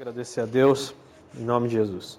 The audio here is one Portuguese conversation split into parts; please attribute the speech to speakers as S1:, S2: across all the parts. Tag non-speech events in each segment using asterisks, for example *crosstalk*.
S1: Agradecer a Deus, em nome de Jesus.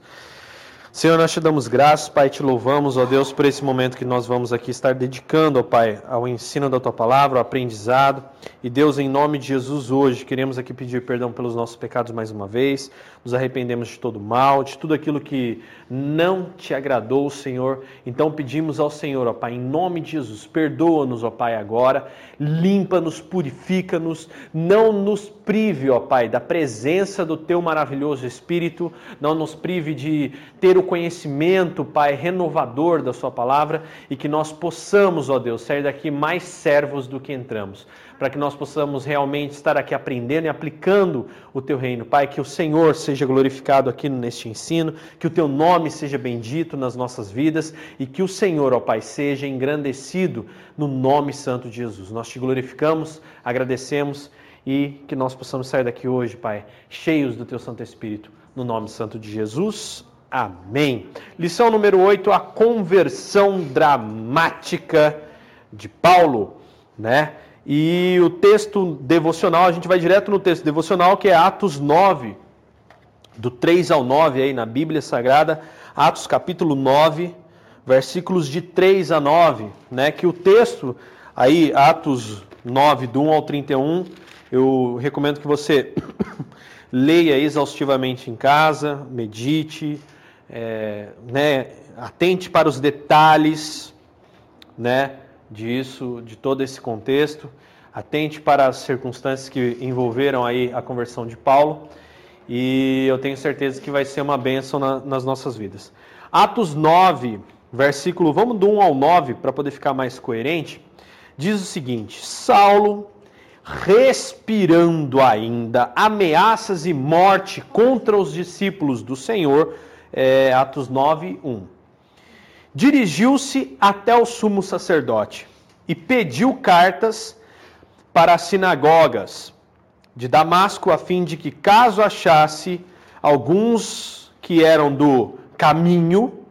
S1: Senhor, nós te damos graças, Pai, te louvamos, ó Deus, por esse momento que nós vamos aqui estar dedicando, ó Pai, ao ensino da tua palavra, ao aprendizado. E Deus, em nome de Jesus, hoje, queremos aqui pedir perdão pelos nossos pecados mais uma vez, nos arrependemos de todo mal, de tudo aquilo que não te agradou, Senhor. Então pedimos ao Senhor, ó Pai, em nome de Jesus, perdoa-nos, ó Pai, agora, limpa-nos, purifica-nos, não nos prive, ó Pai, da presença do teu maravilhoso Espírito, não nos prive de ter o conhecimento, Pai, renovador da Sua palavra e que nós possamos, ó Deus, sair daqui mais servos do que entramos, para que nós possamos realmente estar aqui aprendendo e aplicando o Teu reino. Pai, que o Senhor seja glorificado aqui neste ensino, que o Teu nome seja bendito nas nossas vidas e que o Senhor, ó Pai, seja engrandecido no nome santo de Jesus. Nós te glorificamos, agradecemos e que nós possamos sair daqui hoje, Pai, cheios do Teu Santo Espírito, no nome santo de Jesus. Amém. Lição número 8, a conversão dramática de Paulo, né? E o texto devocional, a gente vai direto no texto devocional, que é Atos 9, do 3 ao 9 aí na Bíblia Sagrada, Atos capítulo 9, versículos de 3 a 9, né? Que o texto aí, Atos 9, do 1 ao 31, eu recomendo que você *coughs* leia exaustivamente em casa, medite, é, né, atente para os detalhes né, disso, de todo esse contexto, atente para as circunstâncias que envolveram aí a conversão de Paulo. E eu tenho certeza que vai ser uma bênção na, nas nossas vidas. Atos 9, versículo, vamos do 1 ao 9 para poder ficar mais coerente, diz o seguinte: Saulo, respirando ainda ameaças e morte contra os discípulos do Senhor, é, Atos 9, 1. Dirigiu-se até o sumo sacerdote e pediu cartas para as sinagogas de Damasco, a fim de que, caso achasse alguns que eram do caminho,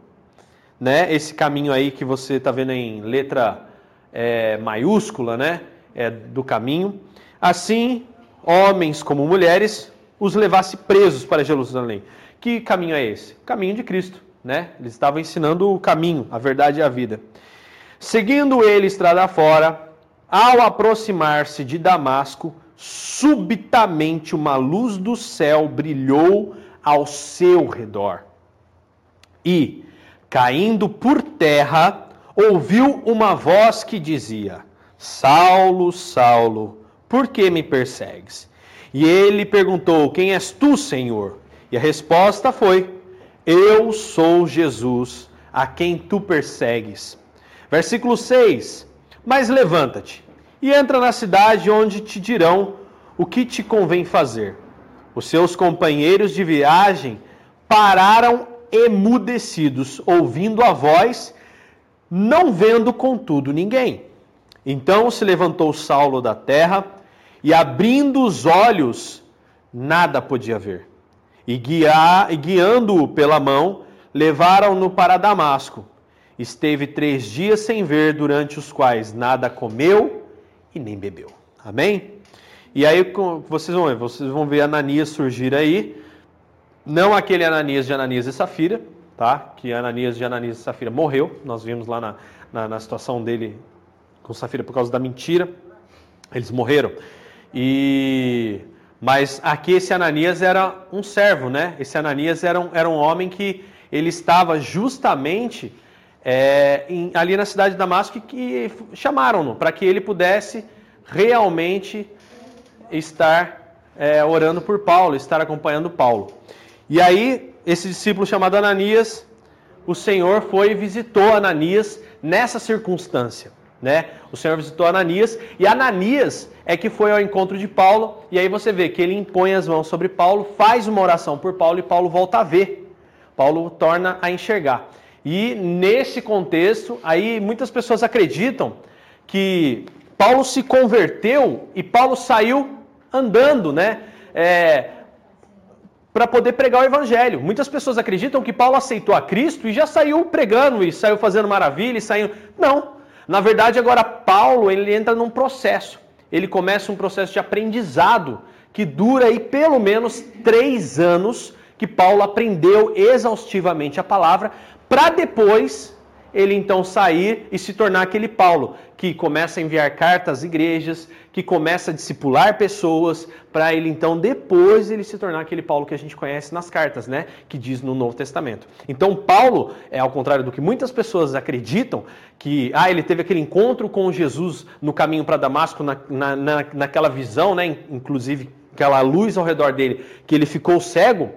S1: né, esse caminho aí que você está vendo em letra é, maiúscula, né, é, do caminho, assim, homens como mulheres, os levasse presos para Jerusalém. Que caminho é esse? Caminho de Cristo, né? Eles estavam ensinando o caminho, a verdade e a vida. Seguindo ele estrada fora, ao aproximar-se de Damasco, subitamente uma luz do céu brilhou ao seu redor. E, caindo por terra, ouviu uma voz que dizia: Saulo, Saulo, por que me persegues? E ele perguntou: Quem és tu, Senhor? E a resposta foi: Eu sou Jesus, a quem tu persegues. Versículo 6: Mas levanta-te e entra na cidade onde te dirão o que te convém fazer. Os seus companheiros de viagem pararam emudecidos, ouvindo a voz, não vendo contudo ninguém. Então se levantou Saulo da terra e, abrindo os olhos, nada podia ver e, guiar, e guiando-o pela mão, levaram-no para Damasco. Esteve três dias sem ver, durante os quais nada comeu e nem bebeu. Amém? E aí vocês vão ver, vocês vão ver Ananias surgir aí. Não aquele Ananias de Ananias e Safira, tá? Que Ananias de Ananias e Safira morreu. Nós vimos lá na, na, na situação dele com Safira por causa da mentira. Eles morreram. E mas aqui esse Ananias era um servo, né? Esse Ananias era um, era um homem que ele estava justamente é, em, ali na cidade de Damasco que chamaram-no para que ele pudesse realmente estar é, orando por Paulo, estar acompanhando Paulo. E aí, esse discípulo chamado Ananias, o Senhor foi e visitou Ananias nessa circunstância né? O Senhor visitou Ananias e Ananias é que foi ao encontro de Paulo e aí você vê que ele impõe as mãos sobre Paulo, faz uma oração por Paulo e Paulo volta a ver. Paulo torna a enxergar. E nesse contexto, aí muitas pessoas acreditam que Paulo se converteu e Paulo saiu andando, né? É, para poder pregar o evangelho. Muitas pessoas acreditam que Paulo aceitou a Cristo e já saiu pregando e saiu fazendo maravilha e saiu. Não. Na verdade, agora Paulo ele entra num processo. Ele começa um processo de aprendizado que dura aí pelo menos três anos que Paulo aprendeu exaustivamente a palavra, para depois ele então sair e se tornar aquele Paulo que começa a enviar cartas às igrejas, que começa a discipular pessoas, para ele então depois ele se tornar aquele Paulo que a gente conhece nas cartas, né, que diz no Novo Testamento. Então Paulo é ao contrário do que muitas pessoas acreditam, que ah, ele teve aquele encontro com Jesus no caminho para Damasco, na, na, na, naquela visão, né, inclusive aquela luz ao redor dele, que ele ficou cego.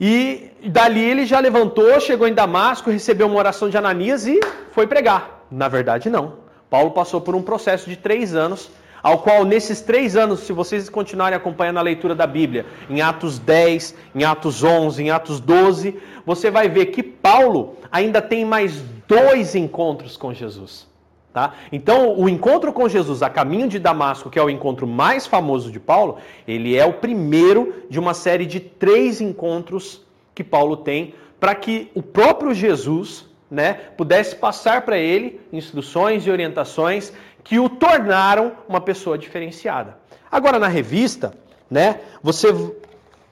S1: E dali ele já levantou, chegou em Damasco, recebeu uma oração de Ananias e foi pregar. Na verdade, não. Paulo passou por um processo de três anos, ao qual nesses três anos, se vocês continuarem acompanhando a leitura da Bíblia, em Atos 10, em Atos 11, em Atos 12, você vai ver que Paulo ainda tem mais dois encontros com Jesus. Tá? Então, o encontro com Jesus a caminho de Damasco, que é o encontro mais famoso de Paulo, ele é o primeiro de uma série de três encontros que Paulo tem para que o próprio Jesus né, pudesse passar para ele instruções e orientações que o tornaram uma pessoa diferenciada. Agora, na revista, né, você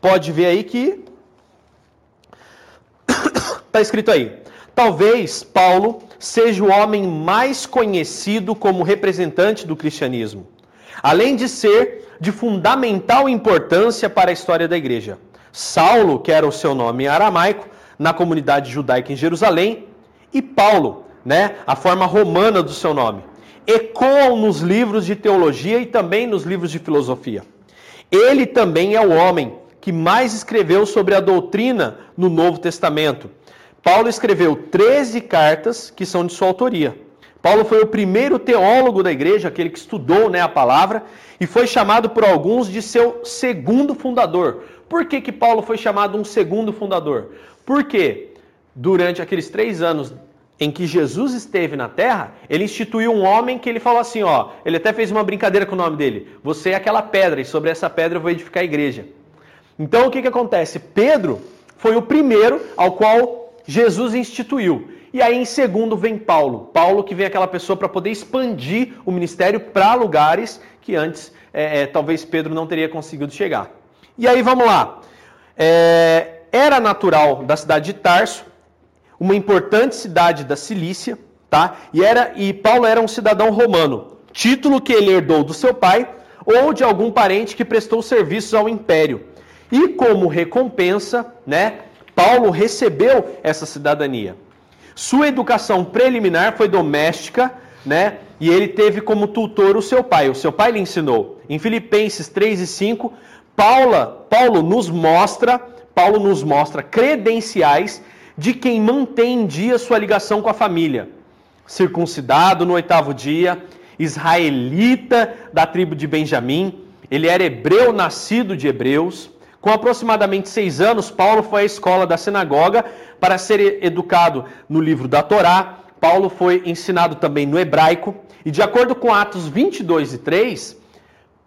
S1: pode ver aí que está *coughs* escrito aí. Talvez Paulo seja o homem mais conhecido como representante do cristianismo, além de ser de fundamental importância para a história da igreja. Saulo, que era o seu nome aramaico, na comunidade judaica em Jerusalém, e Paulo, né, a forma romana do seu nome, ecoam nos livros de teologia e também nos livros de filosofia. Ele também é o homem que mais escreveu sobre a doutrina no Novo Testamento Paulo escreveu 13 cartas que são de sua autoria. Paulo foi o primeiro teólogo da igreja, aquele que estudou né, a palavra, e foi chamado por alguns de seu segundo fundador. Por que, que Paulo foi chamado um segundo fundador? Porque durante aqueles três anos em que Jesus esteve na terra, ele instituiu um homem que ele falou assim: ó, ele até fez uma brincadeira com o nome dele. Você é aquela pedra, e sobre essa pedra eu vou edificar a igreja. Então o que, que acontece? Pedro foi o primeiro ao qual Jesus instituiu. E aí, em segundo, vem Paulo. Paulo, que vem aquela pessoa para poder expandir o ministério para lugares que antes é, é, talvez Pedro não teria conseguido chegar. E aí, vamos lá. É, era natural da cidade de Tarso, uma importante cidade da Cilícia, tá? E, era, e Paulo era um cidadão romano, título que ele herdou do seu pai ou de algum parente que prestou serviços ao império. E como recompensa, né? Paulo recebeu essa cidadania. Sua educação preliminar foi doméstica, né? E ele teve como tutor o seu pai. O seu pai lhe ensinou. Em Filipenses 3 e 5, Paula, Paulo nos mostra, Paulo nos mostra credenciais de quem mantém em dia sua ligação com a família. Circuncidado no oitavo dia, israelita da tribo de Benjamim, ele era hebreu nascido de hebreus, com aproximadamente seis anos, Paulo foi à escola da sinagoga para ser educado no livro da Torá. Paulo foi ensinado também no hebraico. E de acordo com Atos 22 e 3,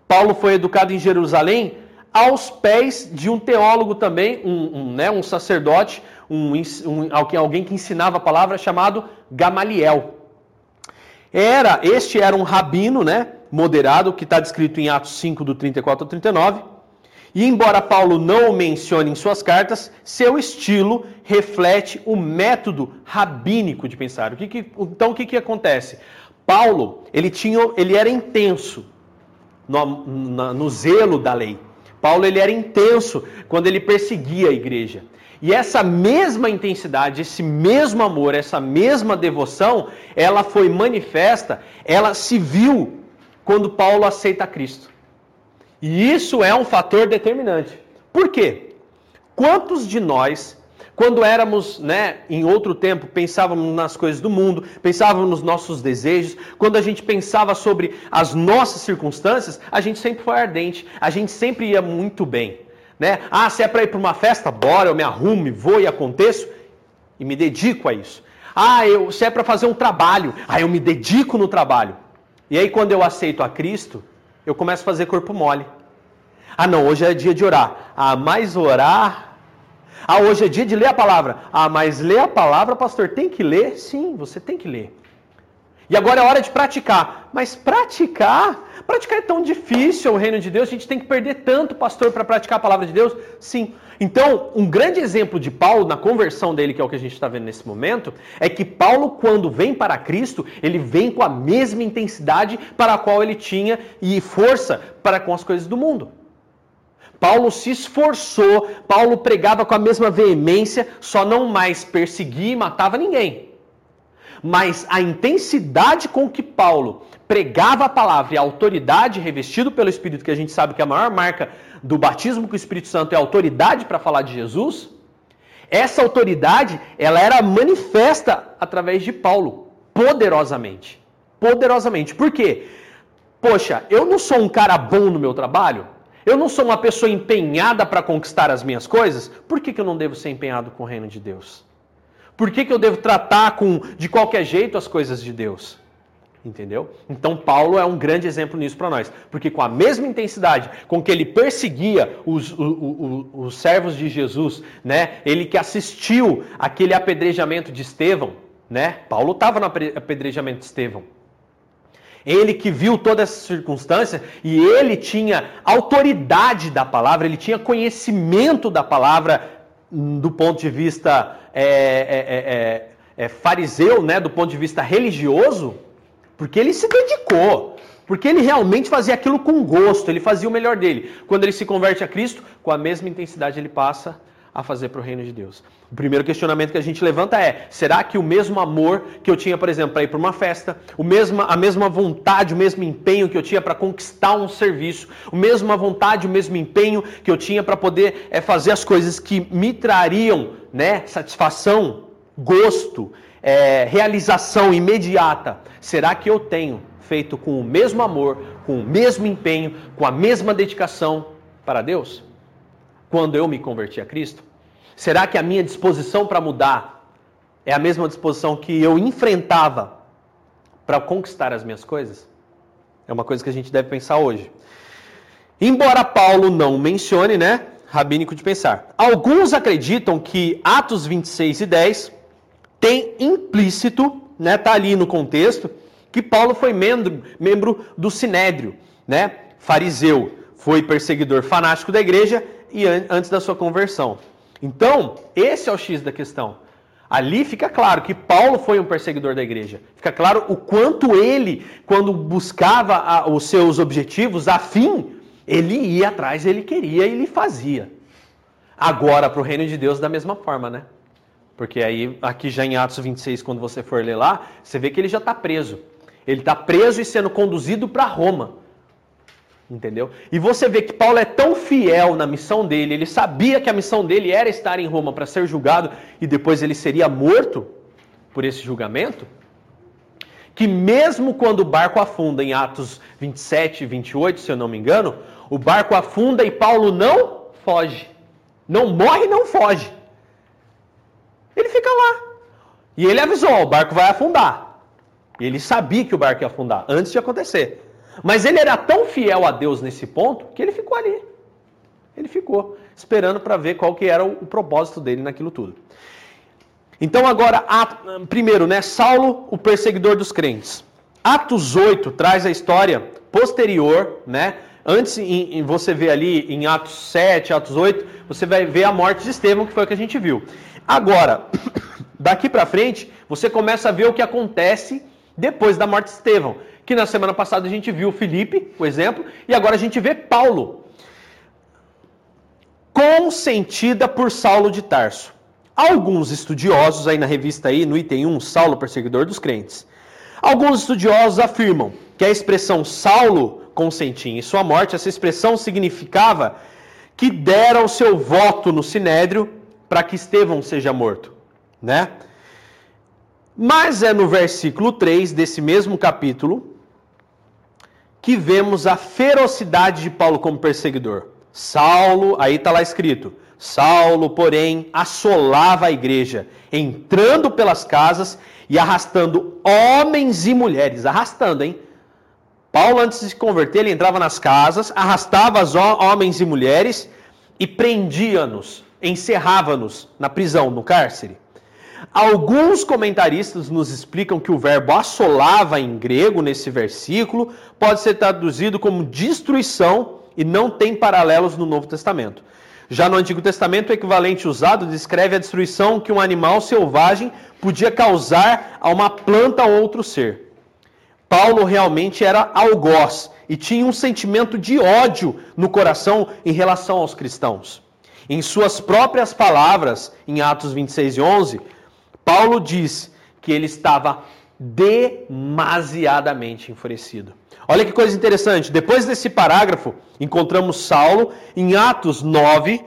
S1: Paulo foi educado em Jerusalém aos pés de um teólogo também, um, um, né, um sacerdote, um, um, alguém que ensinava a palavra chamado Gamaliel. Era, este era um rabino, né, moderado, que está descrito em Atos 5, do 34 ao 39. E embora Paulo não o mencione em suas cartas, seu estilo reflete o método rabínico de pensar. O que que, então o que, que acontece? Paulo ele tinha, ele era intenso no, no, no zelo da lei. Paulo ele era intenso quando ele perseguia a igreja. E essa mesma intensidade, esse mesmo amor, essa mesma devoção, ela foi manifesta, ela se viu quando Paulo aceita Cristo. E isso é um fator determinante. Por quê? Quantos de nós, quando éramos, né, em outro tempo, pensávamos nas coisas do mundo, pensávamos nos nossos desejos, quando a gente pensava sobre as nossas circunstâncias, a gente sempre foi ardente, a gente sempre ia muito bem. Né? Ah, se é para ir para uma festa, bora, eu me arrumo, vou e aconteço e me dedico a isso. Ah, eu, se é para fazer um trabalho, ah, eu me dedico no trabalho. E aí, quando eu aceito a Cristo, eu começo a fazer corpo mole. Ah, não, hoje é dia de orar. Ah, mais orar. Ah, hoje é dia de ler a palavra. Ah, mas ler a palavra, pastor, tem que ler? Sim, você tem que ler. E agora é hora de praticar. Mas praticar? Praticar é tão difícil o reino de Deus, a gente tem que perder tanto, pastor, para praticar a palavra de Deus? Sim. Então, um grande exemplo de Paulo na conversão dele, que é o que a gente está vendo nesse momento, é que Paulo, quando vem para Cristo, ele vem com a mesma intensidade para a qual ele tinha e força para com as coisas do mundo. Paulo se esforçou, Paulo pregava com a mesma veemência, só não mais perseguia e matava ninguém. Mas a intensidade com que Paulo pregava a palavra e a autoridade revestido pelo Espírito, que a gente sabe que a maior marca do batismo com o Espírito Santo é a autoridade para falar de Jesus, essa autoridade, ela era manifesta através de Paulo, poderosamente. Poderosamente. Por quê? Poxa, eu não sou um cara bom no meu trabalho? Eu não sou uma pessoa empenhada para conquistar as minhas coisas? Por que, que eu não devo ser empenhado com o reino de Deus? Por que, que eu devo tratar com de qualquer jeito as coisas de Deus? Entendeu? Então Paulo é um grande exemplo nisso para nós, porque com a mesma intensidade com que ele perseguia os, os, os, os, servos de Jesus, né? Ele que assistiu aquele apedrejamento de Estevão, né? Paulo estava no apedrejamento de Estevão. Ele que viu toda essa circunstância e ele tinha autoridade da palavra, ele tinha conhecimento da palavra do ponto de vista é, é, é, fariseu, né? Do ponto de vista religioso porque ele se dedicou. Porque ele realmente fazia aquilo com gosto, ele fazia o melhor dele. Quando ele se converte a Cristo, com a mesma intensidade ele passa a fazer para o reino de Deus. O primeiro questionamento que a gente levanta é: será que o mesmo amor que eu tinha, por exemplo, para ir para uma festa, o mesmo, a mesma vontade, o mesmo empenho que eu tinha para conquistar um serviço, a mesma vontade, o mesmo empenho que eu tinha para poder é, fazer as coisas que me trariam né, satisfação, gosto, é, realização imediata, será que eu tenho feito com o mesmo amor, com o mesmo empenho, com a mesma dedicação para Deus? Quando eu me converti a Cristo? Será que a minha disposição para mudar é a mesma disposição que eu enfrentava para conquistar as minhas coisas? É uma coisa que a gente deve pensar hoje. Embora Paulo não mencione, né? Rabínico de pensar. Alguns acreditam que Atos 26 e 10 tem implícito, né, tá ali no contexto, que Paulo foi membro, membro do Sinédrio, né, fariseu, foi perseguidor fanático da igreja e an antes da sua conversão. Então, esse é o X da questão. Ali fica claro que Paulo foi um perseguidor da igreja. Fica claro o quanto ele, quando buscava a, os seus objetivos, a fim, ele ia atrás, ele queria e ele fazia. Agora, para o reino de Deus, da mesma forma, né? Porque aí, aqui já em Atos 26, quando você for ler lá, você vê que ele já está preso. Ele está preso e sendo conduzido para Roma. Entendeu? E você vê que Paulo é tão fiel na missão dele, ele sabia que a missão dele era estar em Roma para ser julgado e depois ele seria morto por esse julgamento, que mesmo quando o barco afunda em Atos 27 e 28, se eu não me engano, o barco afunda e Paulo não foge. Não morre não foge. Ele fica lá. E ele avisou: o barco vai afundar. E ele sabia que o barco ia afundar antes de acontecer. Mas ele era tão fiel a Deus nesse ponto que ele ficou ali. Ele ficou esperando para ver qual que era o, propósito dele naquilo tudo. Então agora, primeiro, né, Saulo, o perseguidor dos crentes. Atos 8 traz a história posterior, né? Antes, em, em, você vê ali em Atos 7, Atos 8, você vai ver a morte de Estevão, que foi o que a gente viu. Agora, *coughs* daqui para frente, você começa a ver o que acontece depois da morte de Estevão. Que na semana passada a gente viu Felipe, o exemplo, e agora a gente vê Paulo. Consentida por Saulo de Tarso. Alguns estudiosos, aí na revista aí, no item 1, Saulo, perseguidor dos crentes. Alguns estudiosos afirmam que a expressão Saulo consentia em sua morte, essa expressão significava que dera o seu voto no sinédrio para que Estevão seja morto, né? Mas é no versículo 3 desse mesmo capítulo que vemos a ferocidade de Paulo como perseguidor. Saulo, aí está lá escrito: Saulo, porém, assolava a igreja, entrando pelas casas e arrastando homens e mulheres. Arrastando, hein? Paulo, antes de se converter, ele entrava nas casas, arrastava os homens e mulheres e prendia-nos encerrava-nos na prisão, no cárcere. Alguns comentaristas nos explicam que o verbo assolava em grego nesse versículo pode ser traduzido como destruição e não tem paralelos no Novo Testamento. Já no Antigo Testamento, o equivalente usado descreve a destruição que um animal selvagem podia causar a uma planta ou outro ser. Paulo realmente era algoz e tinha um sentimento de ódio no coração em relação aos cristãos. Em suas próprias palavras, em Atos 26 e 11, Paulo diz que ele estava demasiadamente enfurecido. Olha que coisa interessante. Depois desse parágrafo, encontramos Saulo em Atos 9,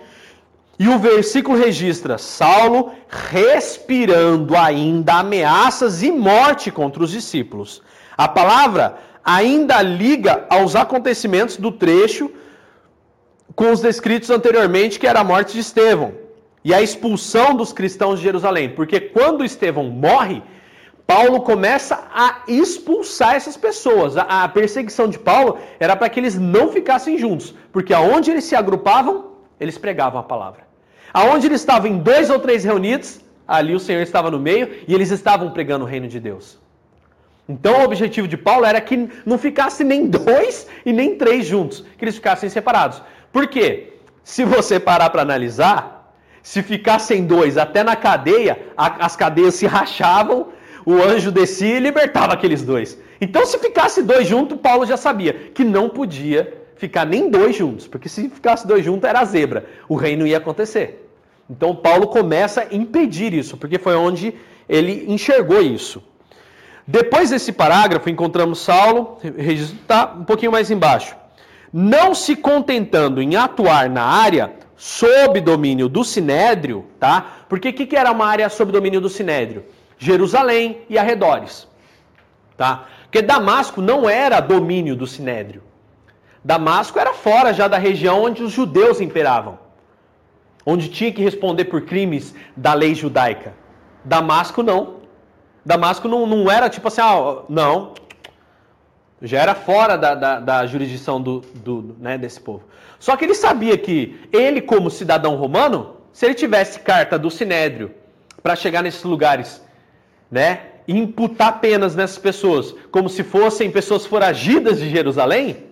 S1: e o versículo registra Saulo respirando ainda ameaças e morte contra os discípulos. A palavra ainda liga aos acontecimentos do trecho com os descritos anteriormente, que era a morte de Estevão e a expulsão dos cristãos de Jerusalém. Porque quando Estevão morre, Paulo começa a expulsar essas pessoas. A, perseguição de Paulo era para que eles não ficassem juntos, porque aonde eles se agrupavam, eles pregavam a palavra. Aonde eles estavam em dois ou três reunidos, ali o Senhor estava no meio e eles estavam pregando o reino de Deus. Então o objetivo de Paulo era que não ficasse nem *laughs* dois e nem três juntos, que eles ficassem separados. Por quê? Se você parar para analisar, se ficassem dois até na cadeia, a, as cadeias se rachavam, o anjo descia e libertava aqueles dois. Então, se ficasse dois juntos, Paulo já sabia que não podia ficar nem dois juntos, porque se ficasse dois juntos era zebra, o reino ia acontecer. Então, Paulo começa a impedir isso, porque foi onde ele enxergou isso. Depois desse parágrafo, encontramos Saulo, está um pouquinho mais embaixo não se contentando em atuar na área sob domínio do Sinédrio, tá? Porque o que, que era uma área sob domínio do Sinédrio? Jerusalém e arredores, tá? Porque Damasco não era domínio do Sinédrio. Damasco era fora já da região onde os judeus imperavam, onde tinha que responder por crimes da lei judaica. Damasco não. Damasco não, não era tipo assim, ah, não, já era fora da, da, da jurisdição do, do, né, desse povo. Só que ele sabia que ele, como cidadão romano, se ele tivesse carta do Sinédrio para chegar nesses lugares, né, e imputar penas nessas pessoas, como se fossem pessoas foragidas de Jerusalém,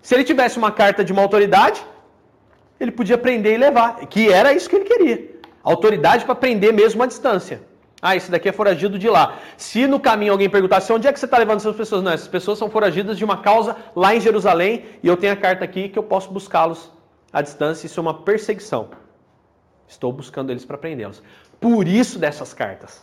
S1: se ele tivesse uma carta de uma autoridade, ele podia prender e levar, que era isso que ele queria. Autoridade para prender mesmo à distância. Ah, esse daqui é foragido de lá. Se no caminho alguém perguntasse onde é que você está levando essas pessoas, não, essas pessoas são foragidas de uma causa lá em Jerusalém e eu tenho a carta aqui que eu posso buscá-los à distância. Isso é uma perseguição. Estou buscando eles para prendê-los. Por isso dessas cartas,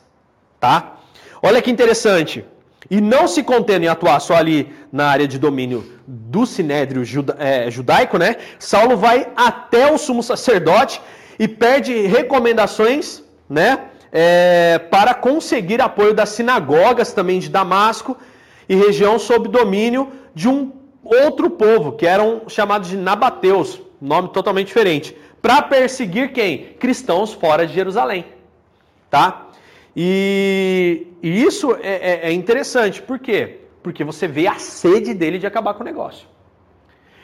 S1: tá? Olha que interessante. E não se contendo em atuar só ali na área de domínio do sinédrio juda é, judaico, né? Saulo vai até o sumo sacerdote e pede recomendações, né? É, para conseguir apoio das sinagogas também de Damasco e região sob domínio de um outro povo, que eram chamados de Nabateus, nome totalmente diferente, para perseguir quem? Cristãos fora de Jerusalém. Tá? E, e isso é, é, é interessante, por quê? Porque você vê a sede dele de acabar com o negócio.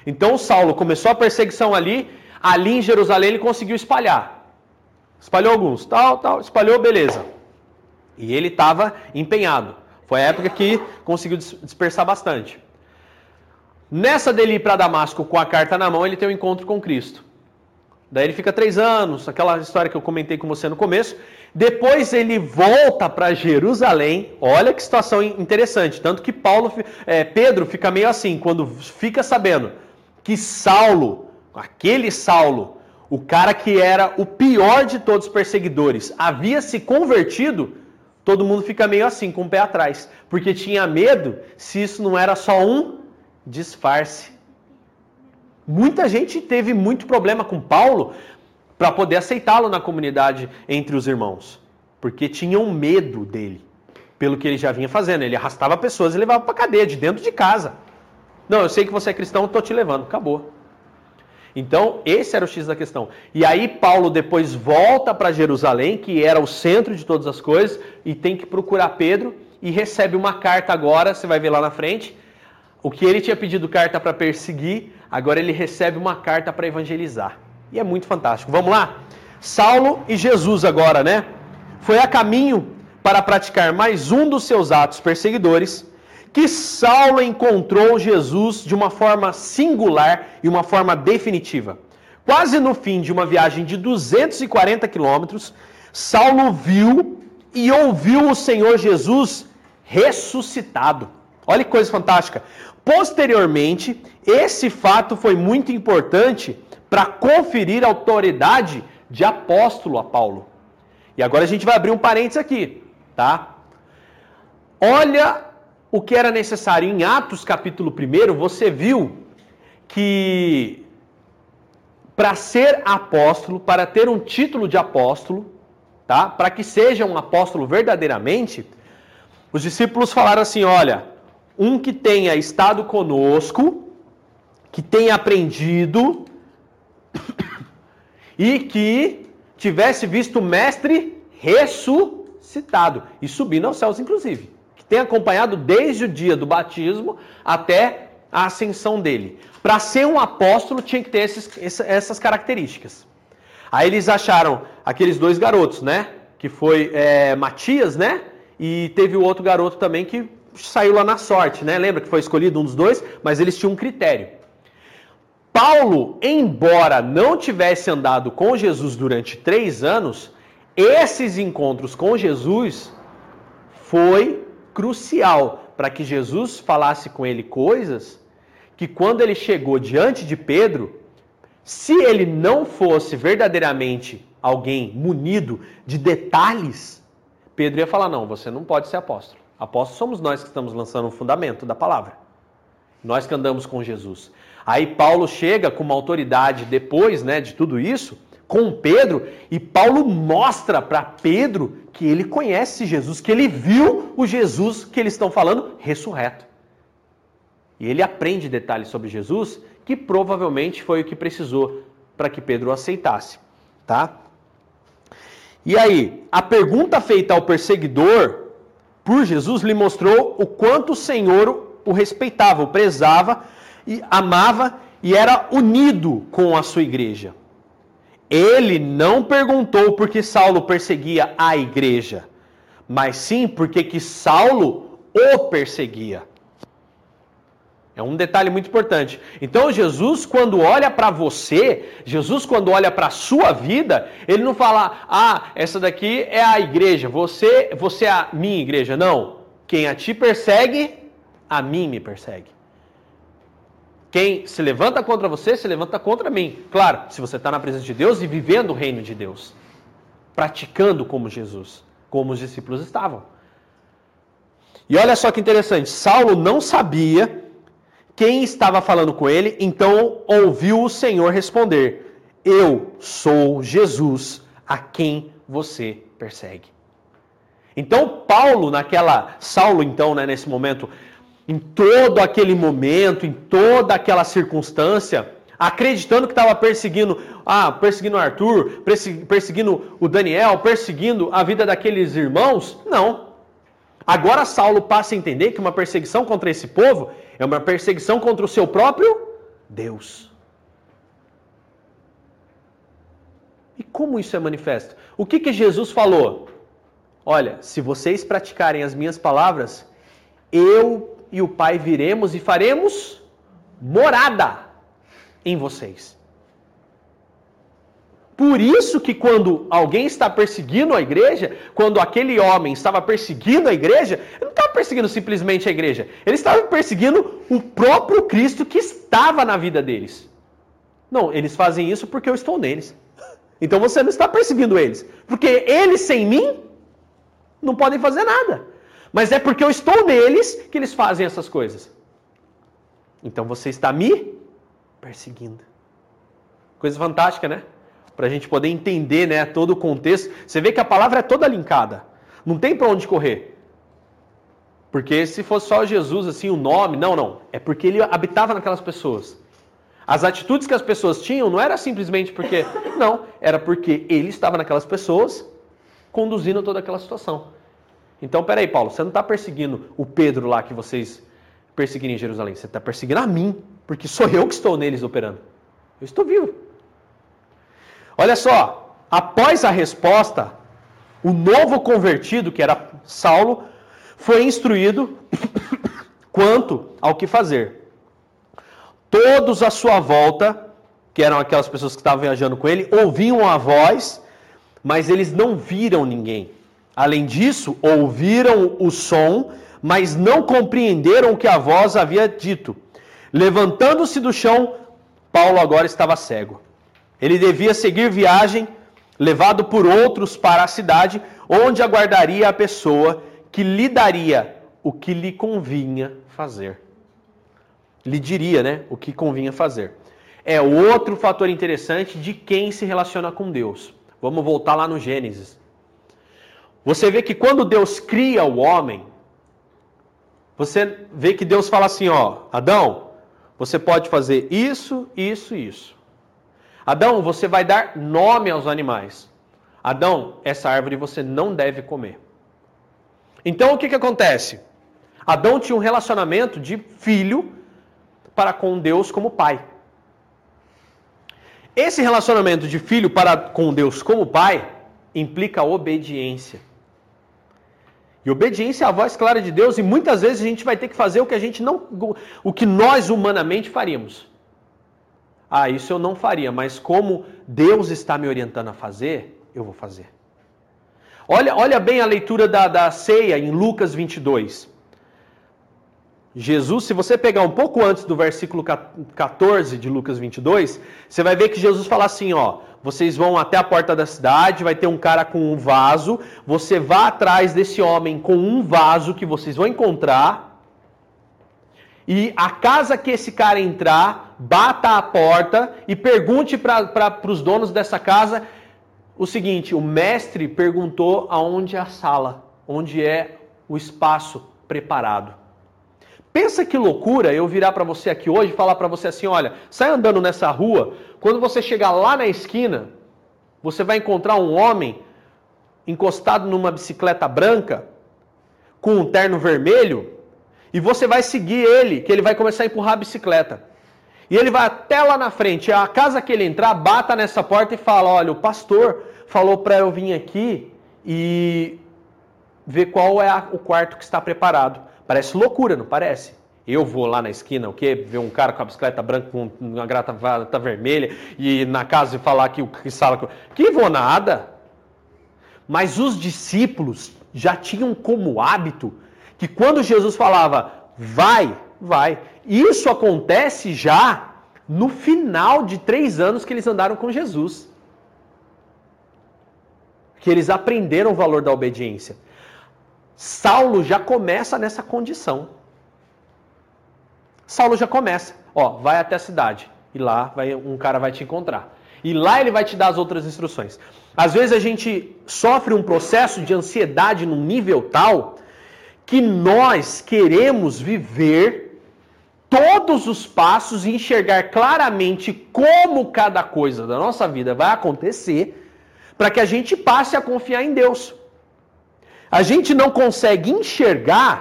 S1: Então Saulo começou a perseguição ali, ali em Jerusalém ele conseguiu espalhar. Espalhou alguns, tal, tal, espalhou, beleza. E ele estava empenhado. Foi a época que conseguiu dispersar bastante. Nessa dele ir para Damasco com a carta na mão, ele tem um encontro com Cristo. Daí ele fica três anos, aquela história que eu comentei com você no começo. Depois ele volta para Jerusalém. Olha que situação interessante. Tanto que Paulo, é, Pedro fica meio assim, quando fica sabendo que Saulo, aquele Saulo, o cara que era o pior de todos os perseguidores, havia se convertido, todo mundo fica meio assim, com o pé atrás, porque tinha medo se isso não era só um disfarce. Muita gente teve muito problema com Paulo para poder aceitá-lo na comunidade entre os irmãos, porque tinham medo dele, pelo que ele já vinha fazendo. Ele arrastava pessoas e levava para cadeia de dentro de casa. Não, eu sei que você é cristão, estou te levando. Acabou. Então, esse era o X da questão. E aí, Paulo depois volta para Jerusalém, que era o centro de todas as coisas, e tem que procurar Pedro, e recebe uma carta agora, você vai ver lá na frente. O que ele tinha pedido carta para perseguir, agora ele recebe uma carta para evangelizar. E é muito fantástico. Vamos lá? Saulo e Jesus agora, né? foi a caminho para praticar mais um dos seus atos perseguidores que Saulo encontrou Jesus de uma forma singular e uma forma definitiva. Quase no fim de uma viagem de 240 quilômetros, Saulo viu e ouviu o Senhor Jesus ressuscitado. Olha que coisa fantástica. Posteriormente, esse fato foi muito importante para conferir autoridade de apóstolo a Paulo. E agora a gente vai abrir um parênteses aqui, tá? Olha o que era necessário em Atos capítulo 1, você viu que para ser apóstolo, para ter um título de apóstolo, tá? Para que seja um apóstolo verdadeiramente, os discípulos falaram assim: olha, um que tenha estado conosco, que tenha aprendido *coughs* e que tivesse visto o mestre ressuscitado e subindo aos céus, inclusive. Tenha acompanhado desde o dia do batismo até a ascensão dele. Para ser um apóstolo, tinha que ter esses, essas características. Aí eles acharam aqueles dois garotos, né? Que foi é, Matias, né? E teve o outro garoto também que saiu lá na sorte, né? Lembra que foi escolhido um dos dois, mas eles tinham um critério. Paulo, embora não tivesse andado com Jesus durante três anos, esses encontros com Jesus foi crucial para que Jesus falasse com ele coisas que quando ele chegou diante de Pedro, se ele não fosse verdadeiramente alguém munido de detalhes, Pedro ia falar: não, você não pode ser apóstolo. Apóstolos somos nós que estamos lançando o fundamento da palavra. Nós que andamos com Jesus. Aí Paulo chega com uma autoridade depois, né, de tudo isso, com Pedro, e Paulo mostra para Pedro que ele conhece Jesus, que ele viu o Jesus que eles estão falando ressurreto. E ele aprende detalhes sobre Jesus que provavelmente foi o que precisou para que Pedro aceitasse, tá? E aí, a pergunta feita ao perseguidor por Jesus lhe mostrou o quanto o Senhor o respeitava, o prezava e amava e era unido com a sua igreja. Ele não perguntou por que Saulo perseguia a igreja, mas sim porque que Saulo o perseguia. É um detalhe muito importante. Então, Jesus, quando olha para você, Jesus, quando olha para a sua vida, ele não fala, ah, essa daqui é a igreja, você, você é a minha igreja. Não. Quem a ti persegue, a mim me persegue. Quem se levanta contra você, se levanta contra mim. Claro, se você está na presença de Deus e vivendo o reino de Deus, praticando como Jesus, como os discípulos estavam. E olha só que interessante, Saulo não sabia quem estava falando com ele, então ouviu o Senhor responder: Eu sou Jesus, a quem você persegue. Então Paulo, naquela Saulo, então, né, nesse momento, em todo aquele momento, em toda aquela circunstância, acreditando que estava perseguindo, ah, perseguindo Arthur, perseguindo o Daniel, perseguindo a vida daqueles irmãos, não. Agora Saulo passa a entender que uma perseguição contra esse povo é uma perseguição contra o seu próprio Deus. E como isso é manifesto? O que, que Jesus falou? Olha, se vocês praticarem as minhas palavras, eu e o Pai viremos e faremos morada em vocês. Por isso que quando alguém está perseguindo a igreja, quando aquele homem estava perseguindo a igreja, ele não estava perseguindo simplesmente a igreja, ele estava perseguindo o próprio Cristo que estava na vida deles. Não, eles fazem isso porque eu estou neles. Então você não está perseguindo eles, porque eles sem mim não podem fazer nada. Mas é porque eu estou neles que eles fazem essas coisas. Então você está me perseguindo. Coisa fantástica, né? para a gente poder entender né, todo o contexto. Você vê que a palavra é toda linkada. Não tem para onde correr. Porque se fosse só Jesus, assim, o nome, não, não. É porque ele habitava naquelas pessoas. As atitudes que as pessoas tinham não era simplesmente porque. Não, era porque ele estava naquelas pessoas conduzindo toda aquela situação. Então, peraí, Paulo, você não está perseguindo o Pedro lá que vocês perseguiram em Jerusalém. Você está perseguindo a mim, porque sou eu que estou neles operando. Eu estou vivo. Olha só, após a resposta, O novo convertido, que era Saulo, foi instruído *coughs* quanto ao que fazer. Todos à sua volta, que eram aquelas pessoas que estavam viajando com ele, ouviam a voz, mas eles não viram ninguém. Além disso, ouviram o som, mas não compreenderam o que a voz havia dito. Levantando-se do chão, Paulo agora estava cego. Ele devia seguir viagem, levado por outros para a cidade, onde aguardaria a pessoa que lhe daria o que lhe convinha fazer. Lhe diria, né, o que convinha fazer. É outro fator interessante de quem se relaciona com Deus. Vamos voltar lá no Gênesis. Você vê que quando Deus cria o homem, você vê que Deus fala assim, ó, Adão, você pode fazer isso, isso isso. Adão, você vai dar nome aos animais. Adão, essa árvore você não deve comer. Então o que, que acontece? Adão tinha um relacionamento de filho para com Deus como pai. Esse relacionamento de filho para com Deus como pai implica obediência. E obediência à voz clara de Deus, e muitas vezes a gente vai ter que fazer o que a gente não o que nós humanamente faríamos. Ah, isso eu não faria, mas como Deus está me orientando a fazer, eu vou fazer. Olha, olha bem a leitura da, da ceia em Lucas 22. Jesus, se você pegar um pouco antes do versículo 14 de Lucas 22, você vai ver que Jesus fala assim, ó, vocês vão até a porta da cidade, vai ter um cara com um vaso, você vá atrás desse homem com um vaso que vocês vão encontrar, e a casa que esse cara entrar, bata a porta e pergunte para os donos dessa casa o seguinte: o mestre perguntou aonde é a sala, onde é o espaço preparado. Pensa que loucura eu virar para você aqui hoje e falar para você assim: olha, sai andando nessa rua, quando você chegar lá na esquina, você vai encontrar um homem encostado numa bicicleta branca, com um terno vermelho, e você vai seguir ele, que ele vai começar a empurrar a bicicleta. E ele vai até lá na frente, a casa que ele entrar, bata nessa porta e fala: olha, o pastor falou para eu vir aqui e ver qual é a, o quarto que está preparado. Parece loucura, não parece? Eu vou lá na esquina, o quê? Ver um cara com a bicicleta branca, com uma gravata vermelha, e na casa e falar que o que sala. Que vou nada! Mas os discípulos já tinham como hábito que quando Jesus falava, vai, vai, isso acontece já no final de três anos que eles andaram com Jesus. Que eles aprenderam o valor da obediência. Saulo já começa nessa condição. Saulo já começa, ó, vai até a cidade e lá vai, um cara vai te encontrar. E lá ele vai te dar as outras instruções. Às vezes a gente sofre um processo de ansiedade num nível tal que nós queremos viver todos os passos e enxergar claramente como cada coisa da nossa vida vai acontecer, para que a gente passe a confiar em Deus. A gente não consegue enxergar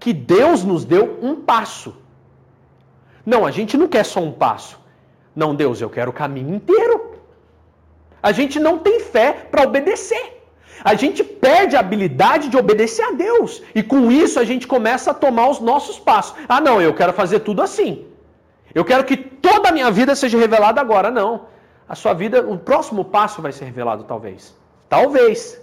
S1: que Deus nos deu um passo. Não, a gente não quer só um passo. Não, Deus, eu quero o caminho inteiro. A gente não tem fé para obedecer. A gente perde a habilidade de obedecer a Deus. E com isso a gente começa a tomar os nossos passos. Ah, não, eu quero fazer tudo assim. Eu quero que toda a minha vida seja revelada agora. Não. A sua vida, o próximo passo vai ser revelado, talvez. Talvez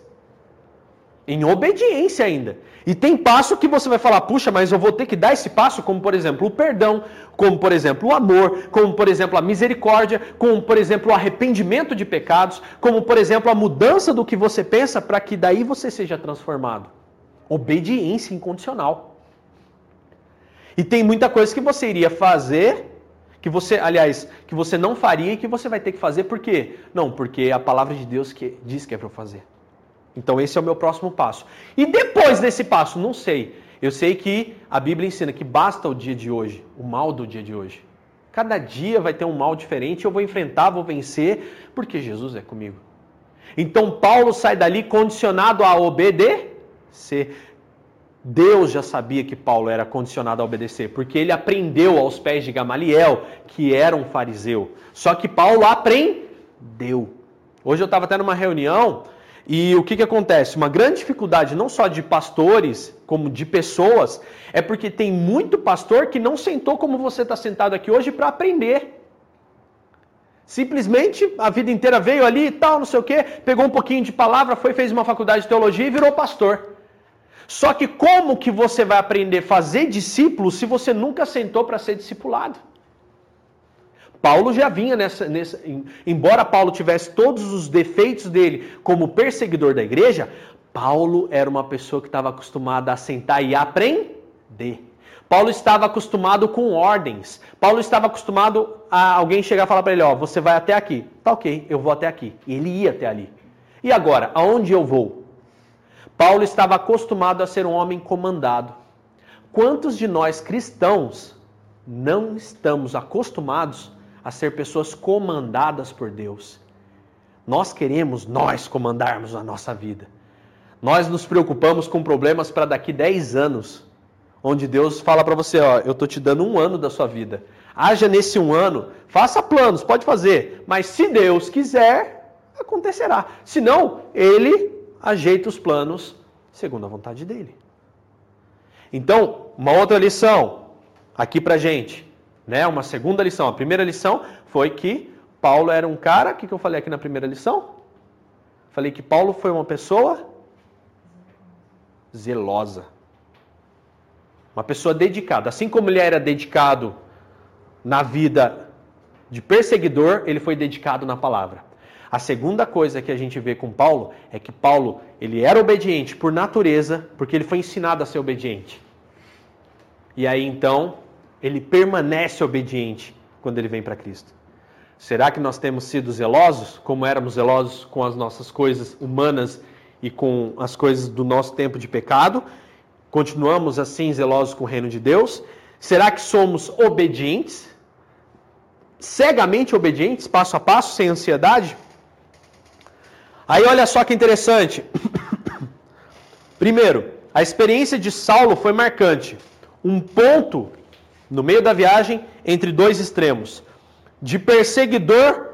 S1: em obediência ainda. E tem passo que você vai falar, puxa, mas eu vou ter que dar esse passo, como por exemplo o perdão, como por exemplo o amor, como por exemplo a misericórdia, como por exemplo o arrependimento de pecados, como por exemplo a mudança do que você pensa para que daí você seja transformado. Obediência incondicional. E tem muita coisa que você iria fazer, que você, aliás, que você não faria e que você vai ter que fazer por quê? Não, porque a palavra de Deus que diz que é para eu fazer. Então esse é o meu próximo passo. E depois desse passo, não sei. Eu sei que a Bíblia ensina que basta o dia de hoje, o mal do dia de hoje. Cada dia vai ter um mal diferente, eu vou enfrentar, vou vencer, porque Jesus é comigo. Então Paulo sai dali condicionado a obedecer. Deus já sabia que Paulo era condicionado a obedecer, porque ele aprendeu aos pés de Gamaliel, que era um fariseu. Só que Paulo aprendeu. Hoje eu estava até numa reunião E o que, que acontece? Uma grande dificuldade, não só de pastores, como de pessoas, é porque tem muito pastor que não sentou como você está sentado aqui hoje para aprender. Simplesmente a vida inteira veio ali e tal, não sei o quê, pegou um pouquinho de palavra, foi, fez uma faculdade de teologia e virou pastor. Só que como que você vai aprender a fazer discípulo se você nunca sentou para ser discipulado? Paulo já vinha nessa, nessa. Embora Paulo tivesse todos os defeitos dele como perseguidor da igreja, Paulo era uma pessoa que estava acostumada a sentar e aprender. Paulo estava acostumado com ordens. Paulo estava acostumado a alguém chegar e falar para ele: Ó, você vai até aqui. Tá ok, eu vou até aqui. E ele ia até ali. E agora, aonde eu vou? Paulo estava acostumado a ser um homem comandado. Quantos de nós cristãos não estamos acostumados a ser pessoas comandadas por Deus. Nós queremos nós comandarmos a nossa vida. Nós nos preocupamos com problemas para daqui 10 anos, onde Deus fala para você, ó, eu estou te dando um ano da sua vida. Haja nesse um ano, faça planos, pode fazer, mas se Deus quiser, acontecerá. Se não, Ele ajeita os planos segundo a vontade dele. Então, uma outra lição aqui para gente. Né? Uma segunda lição. A primeira lição foi que Paulo era um cara. O que, que eu falei aqui na primeira lição? Falei que Paulo foi uma pessoa zelosa. Uma pessoa dedicada. Assim como ele era dedicado na vida de perseguidor, ele foi dedicado na palavra. A segunda coisa que a gente vê com Paulo é que Paulo, ele era obediente por natureza, porque ele foi ensinado a ser obediente. E aí então, ele permanece obediente quando ele vem para Cristo. Será que nós temos sido zelosos, como éramos zelosos com as nossas coisas humanas e com as coisas do nosso tempo de pecado? Continuamos assim zelosos com o reino de Deus? Será que somos obedientes? Cegamente obedientes, passo a passo, sem ansiedade? Aí olha só que interessante. *coughs* Primeiro, a experiência de Saulo foi marcante. Um ponto no meio da viagem, entre dois extremos. De perseguidor,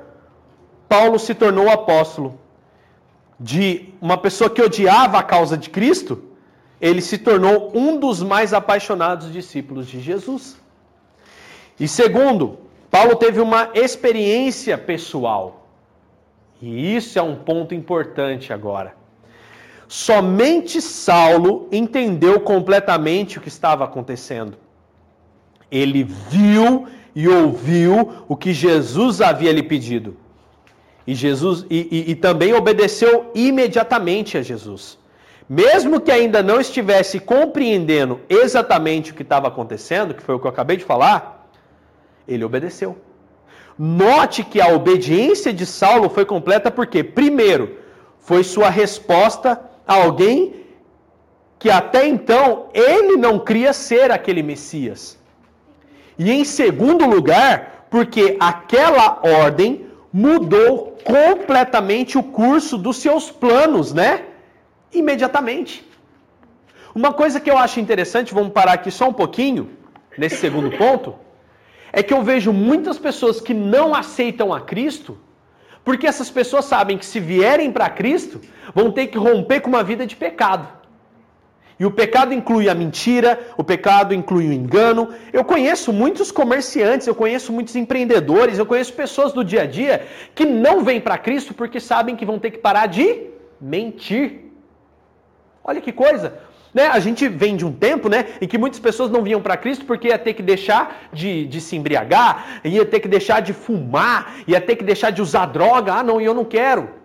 S1: Paulo se tornou apóstolo. De uma pessoa que odiava a causa de Cristo, ele se tornou um dos mais apaixonados discípulos de Jesus. E segundo, Paulo teve uma experiência pessoal. E isso é um ponto importante agora. Somente Saulo entendeu completamente o que estava acontecendo. Ele viu e ouviu o que Jesus havia lhe pedido. E Jesus e, e, e também obedeceu imediatamente a Jesus. Mesmo que ainda não estivesse compreendendo exatamente o que estava acontecendo, que foi o que eu acabei de falar, ele obedeceu. Note que a obediência de Saulo foi completa porque, primeiro, foi sua resposta a alguém que até então ele não cria ser aquele Messias. E em segundo lugar, porque aquela ordem mudou completamente o curso dos seus planos, né? Imediatamente. Uma coisa que eu acho interessante, vamos parar aqui só um pouquinho, nesse segundo ponto, é que eu vejo muitas pessoas que não aceitam a Cristo, porque essas pessoas sabem que se vierem para Cristo, vão ter que romper com uma vida de pecado. E o pecado inclui a mentira, o pecado inclui o engano. Eu conheço muitos comerciantes, eu conheço muitos empreendedores, eu conheço pessoas do dia a dia que não vêm para Cristo porque sabem que vão ter que parar de mentir. Olha que coisa. Né? A gente vem de um tempo né, em que muitas pessoas não vinham para Cristo porque ia ter que deixar de, de se embriagar, ia ter que deixar de fumar, ia ter que deixar de usar droga. Ah, não, eu não quero.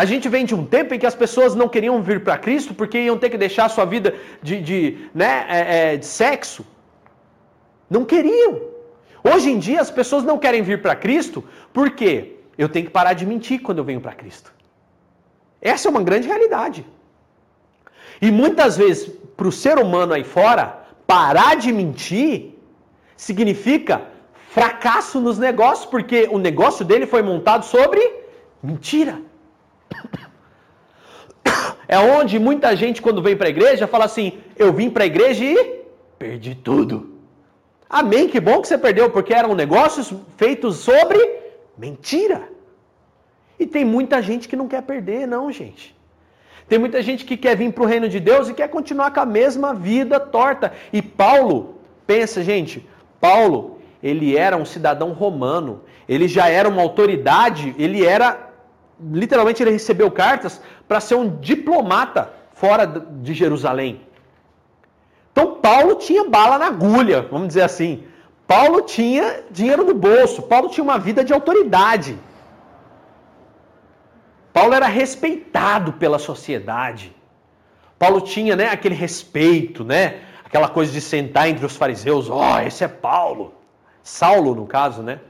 S1: A gente vem de um tempo em que as pessoas não queriam vir para Cristo porque iam ter que deixar a sua vida de, de, né, é, é, de sexo. Não queriam. Hoje em dia as pessoas não querem vir para Cristo porque eu tenho que parar de mentir quando eu venho para Cristo. Essa é uma grande realidade. E muitas vezes, para o ser humano aí fora, parar de mentir significa fracasso nos negócios, porque o negócio dele foi montado sobre mentira. É onde muita gente, quando vem para a igreja, fala assim: Eu vim para a igreja e perdi tudo. Amém, que bom que você perdeu, porque eram negócios feitos sobre mentira. E tem muita gente que não quer perder, não, gente. Tem muita gente que quer vir para o reino de Deus e quer continuar com a mesma vida torta. E Paulo, pensa, gente, Paulo, ele era um cidadão romano, ele já era uma autoridade, ele era, literalmente, ele recebeu cartas para ser um diplomata fora de Jerusalém. Então, Paulo tinha bala na agulha, vamos dizer assim. Paulo tinha dinheiro no bolso, Paulo tinha uma vida de autoridade. Paulo era respeitado pela sociedade. Paulo tinha né, aquele respeito, né? Aquela coisa de sentar entre os fariseus, ó, oh, esse é Paulo. Saulo, no caso, né?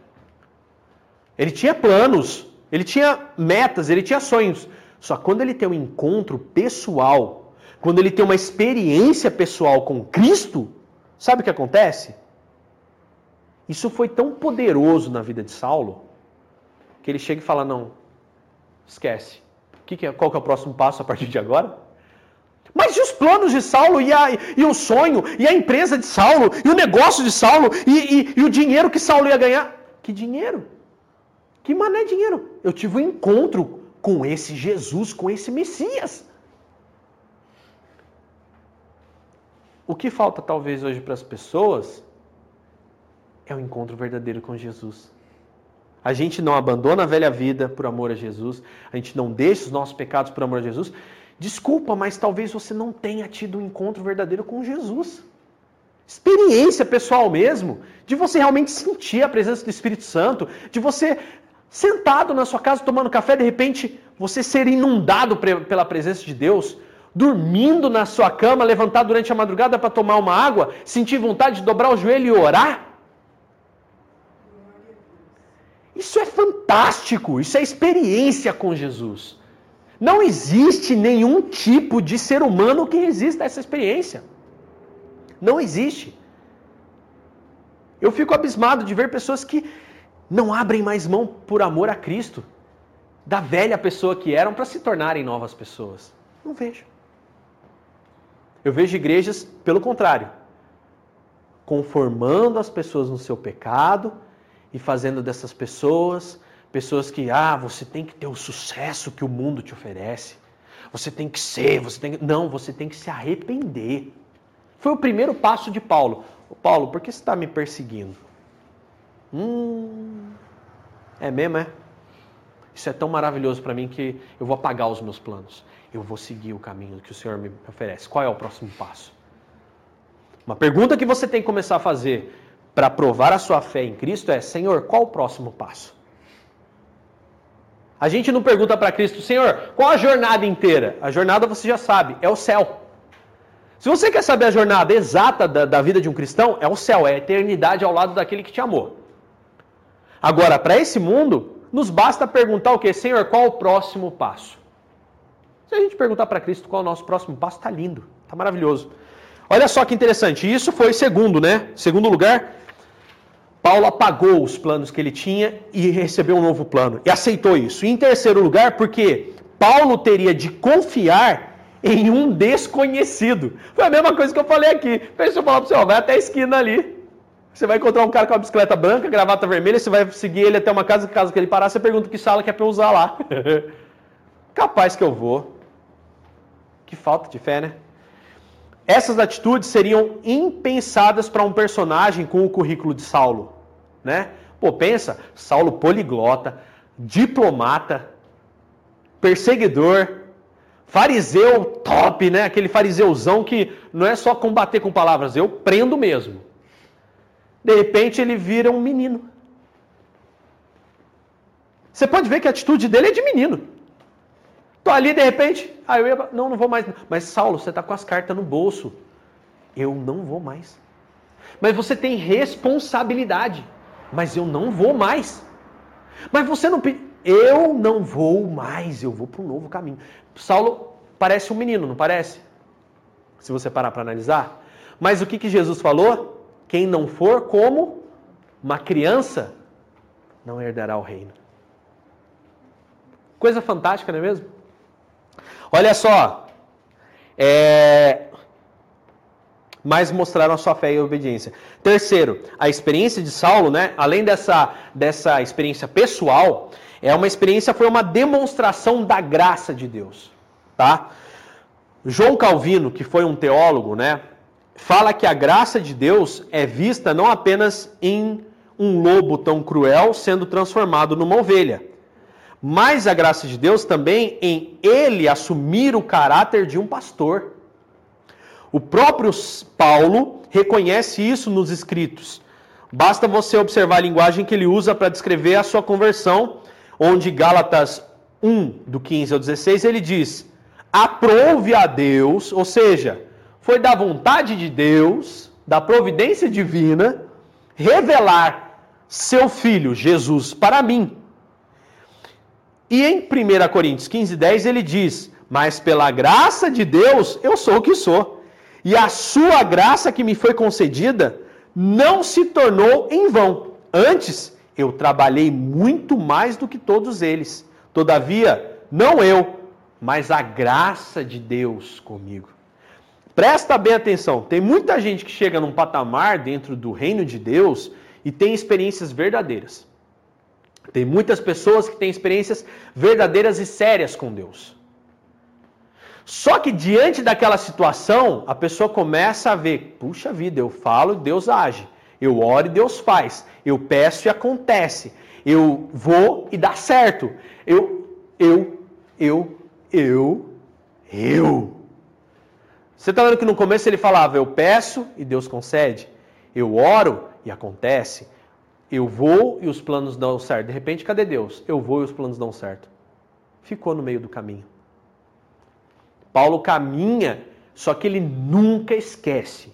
S1: Ele tinha planos, ele tinha metas, ele tinha sonhos. Só quando ele tem um encontro pessoal, quando ele tem uma experiência pessoal com Cristo, sabe o que acontece? Isso foi tão poderoso na vida de Saulo que ele chega e fala: Não, esquece. Que é, qual que é o próximo passo a partir de agora? Mas e os planos de Saulo, e, a, e o sonho, e a empresa de Saulo, e o negócio de Saulo, e, e, e o dinheiro que Saulo ia ganhar? Que dinheiro? Que mané dinheiro? Eu tive um encontro com esse Jesus, com esse Messias. O que falta talvez hoje para as pessoas é o um encontro verdadeiro com Jesus. A gente não abandona a velha vida por amor a Jesus, a gente não deixa os nossos pecados por amor a Jesus. Desculpa, mas talvez você não tenha tido um encontro verdadeiro com Jesus. Experiência pessoal mesmo, de você realmente sentir a presença do Espírito Santo, de você sentado na sua casa tomando café, de repente você ser inundado pela presença de Deus, dormindo na sua cama, levantar durante a madrugada para tomar uma água, sentir vontade de dobrar o joelho e orar. Isso é fantástico, isso é experiência com Jesus. Não existe nenhum tipo de ser humano que resista a essa experiência. Não existe. Eu fico abismado de ver pessoas que não abrem mais mão por amor a Cristo, da velha pessoa que eram, para se tornarem novas pessoas. Não vejo. Eu vejo igrejas, pelo contrário, conformando as pessoas no seu pecado e fazendo dessas pessoas pessoas que, ah, você tem que ter o sucesso que o mundo te oferece. Você tem que ser, você tem que... Não, você tem que se arrepender. Foi o primeiro passo de Paulo. Paulo, por que você está me perseguindo? Hum, é mesmo, é? Isso é tão maravilhoso para mim que eu vou apagar os meus planos. Eu vou seguir o caminho que o Senhor me oferece. Qual é o próximo passo? Uma pergunta que você tem que começar a fazer para provar a sua fé em Cristo é: Senhor, qual o próximo passo? A gente não pergunta para Cristo, Senhor, qual a jornada inteira? A jornada você já sabe, é o céu. Se você quer saber a jornada exata da, da vida de um cristão, é o céu, é a eternidade ao lado daquele que te amou. Agora, para esse mundo, nos basta perguntar o que? Senhor, qual o próximo passo? Se a gente perguntar para Cristo qual é o nosso próximo passo, está lindo, está maravilhoso. Olha só que interessante, isso foi segundo, né? Segundo lugar, Paulo apagou os planos que ele tinha e recebeu um novo plano e aceitou isso. E em terceiro lugar, porque Paulo teria de confiar em um desconhecido. Foi a mesma coisa que eu falei aqui. Deixa eu falar para você, ó, vai até a esquina ali. Você vai encontrar um cara com uma bicicleta branca, gravata vermelha, você vai seguir ele até uma casa, caso que ele parar, você pergunta que sala que é para eu usar lá. *laughs* Capaz que eu vou. Que falta de fé, né? Essas atitudes seriam impensadas para um personagem com o currículo de Saulo, né? Pô, pensa, Saulo poliglota, diplomata, perseguidor, fariseu top, né? Aquele fariseuzão que não é só combater com palavras, eu prendo mesmo. De repente ele vira um menino. Você pode ver que a atitude dele é de menino. Tô ali de repente, ah, eu ia, não, não vou mais. Mas Saulo, você está com as cartas no bolso. Eu não vou mais. Mas você tem responsabilidade. Mas eu não vou mais. Mas você não eu não vou mais, eu vou para um novo caminho. Saulo parece um menino, não parece? Se você parar para analisar. Mas o que, que Jesus falou? Quem não for como uma criança não herdará o reino. Coisa fantástica, não é mesmo? Olha só. É... Mas mostraram a sua fé e obediência. Terceiro, a experiência de Saulo, né? Além dessa, dessa experiência pessoal, é uma experiência, foi uma demonstração da graça de Deus. Tá? João Calvino, que foi um teólogo, né, fala que a graça de Deus é vista não apenas em um lobo tão cruel sendo transformado numa ovelha, mas a graça de Deus também em ele assumir o caráter de um pastor. O próprio Paulo reconhece isso nos escritos. Basta você observar a linguagem que ele usa para descrever a sua conversão, onde Gálatas 1, do 15 ao 16, ele diz: Aprove a Deus, ou seja, foi da vontade de Deus, da providência divina, revelar seu filho Jesus para mim. E em 1 Coríntios 15, 10 ele diz: Mas pela graça de Deus eu sou o que sou, e a sua graça que me foi concedida não se tornou em vão. Antes, eu trabalhei muito mais do que todos eles. Todavia, não eu, mas a graça de Deus comigo. Presta bem atenção, tem muita gente que chega num patamar dentro do reino de Deus e tem experiências verdadeiras. Tem muitas pessoas que têm experiências verdadeiras e sérias com Deus. Só que diante daquela situação, a pessoa começa a ver: puxa vida, eu falo e Deus age. Eu oro e Deus faz. Eu peço e acontece. Eu vou e dá certo. Eu, eu, eu, eu, eu. Você está vendo que no começo ele falava: eu peço e Deus concede. Eu oro e acontece. Eu vou e os planos dão certo. De repente, cadê Deus? Eu vou e os planos dão certo. Ficou no meio do caminho. Paulo caminha, só que ele nunca esquece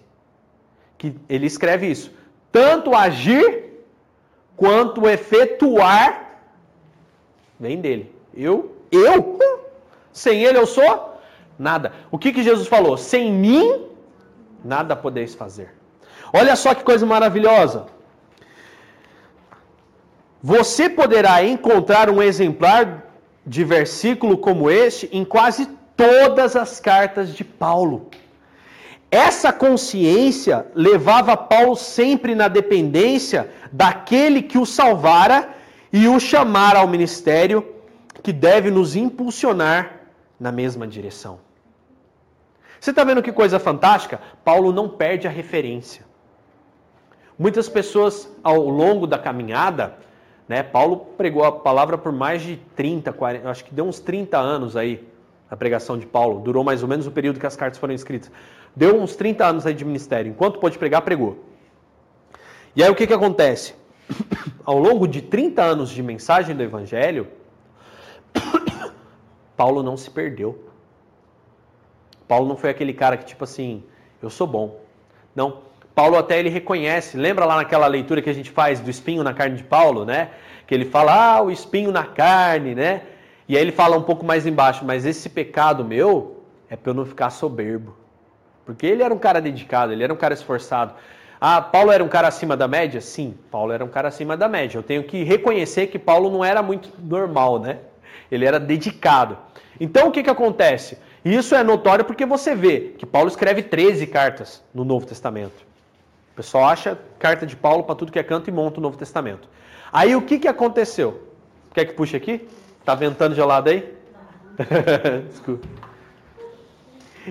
S1: que ele escreve isso. Tanto agir quanto efetuar vem dele. Eu, eu, sem ele eu sou nada. O que que Jesus falou? Sem mim nada podeis fazer. Olha só que coisa maravilhosa. Você poderá encontrar um exemplar de versículo como este em quase todas as cartas de Paulo. Essa consciência levava Paulo sempre na dependência daquele que o salvara e o chamara ao ministério que deve nos impulsionar na mesma direção. Você está vendo que coisa fantástica? Paulo não perde a referência. Muitas pessoas ao longo da caminhada, né, Paulo pregou a palavra por mais de 30, 40, acho que deu uns 30 anos aí a pregação de Paulo. Durou mais ou menos o período que as cartas foram escritas. Deu uns 30 anos aí de ministério. Enquanto pôde pregar, pregou. E aí o que, que acontece? *coughs* Ao longo de 30 anos de mensagem do Evangelho, *coughs* Paulo não se perdeu. Paulo não foi aquele cara que, tipo assim, eu sou bom. Não. Paulo até ele reconhece, lembra lá naquela leitura que a gente faz do espinho na carne de Paulo, né? Que ele fala, ah, o espinho na carne, né? E aí ele fala um pouco mais embaixo, mas esse pecado meu é para eu não ficar soberbo. Porque ele era um cara dedicado, ele era um cara esforçado. Ah, Paulo era um cara acima da média? Sim, Paulo era um cara acima da média. Eu tenho que reconhecer que Paulo não era muito normal, né? Ele era dedicado. Então o que, que acontece? Isso é notório porque você vê que Paulo escreve 13 cartas no Novo Testamento. O pessoal acha carta de Paulo para tudo que é canto e monta o Novo Testamento. Aí o que, que aconteceu? Quer que puxe aqui? Tá ventando gelado aí? *laughs* Desculpa.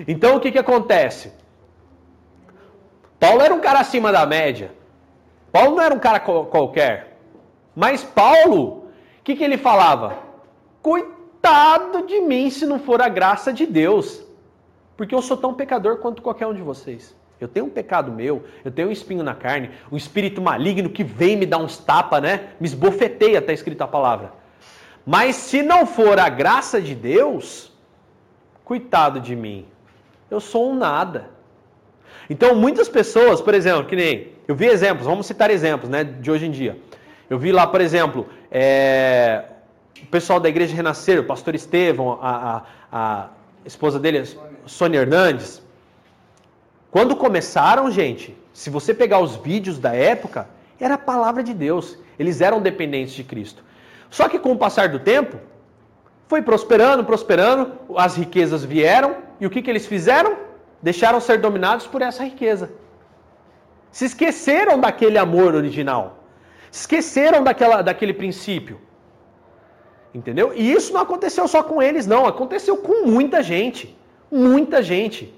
S1: Então o que, que acontece? Paulo era um cara acima da média. Paulo não era um cara qualquer. Mas Paulo, o que, que ele falava? Coitado de mim se não for a graça de Deus. Porque eu sou tão pecador quanto qualquer um de vocês. Eu tenho um pecado meu, eu tenho um espinho na carne, um espírito maligno que vem me dar uns tapas, né? Me esbofeteia, está escrito a palavra. Mas se não for a graça de Deus, coitado de mim, eu sou um nada. Então, muitas pessoas, por exemplo, que nem eu vi exemplos, vamos citar exemplos, né, de hoje em dia. Eu vi lá, por exemplo, é, o pessoal da Igreja Renascer, o pastor Estevão, a, a, a esposa dele, Sônia Hernandes. Quando começaram, gente, se você pegar os vídeos da época, era a palavra de Deus. Eles eram dependentes de Cristo. Só que com o passar do tempo, foi prosperando, prosperando, as riquezas vieram, e o que, que eles fizeram? Deixaram ser dominados por essa riqueza. Se esqueceram daquele amor original. Se esqueceram daquela, daquele princípio. Entendeu? E isso não aconteceu só com eles, não. Aconteceu com muita gente. Muita gente.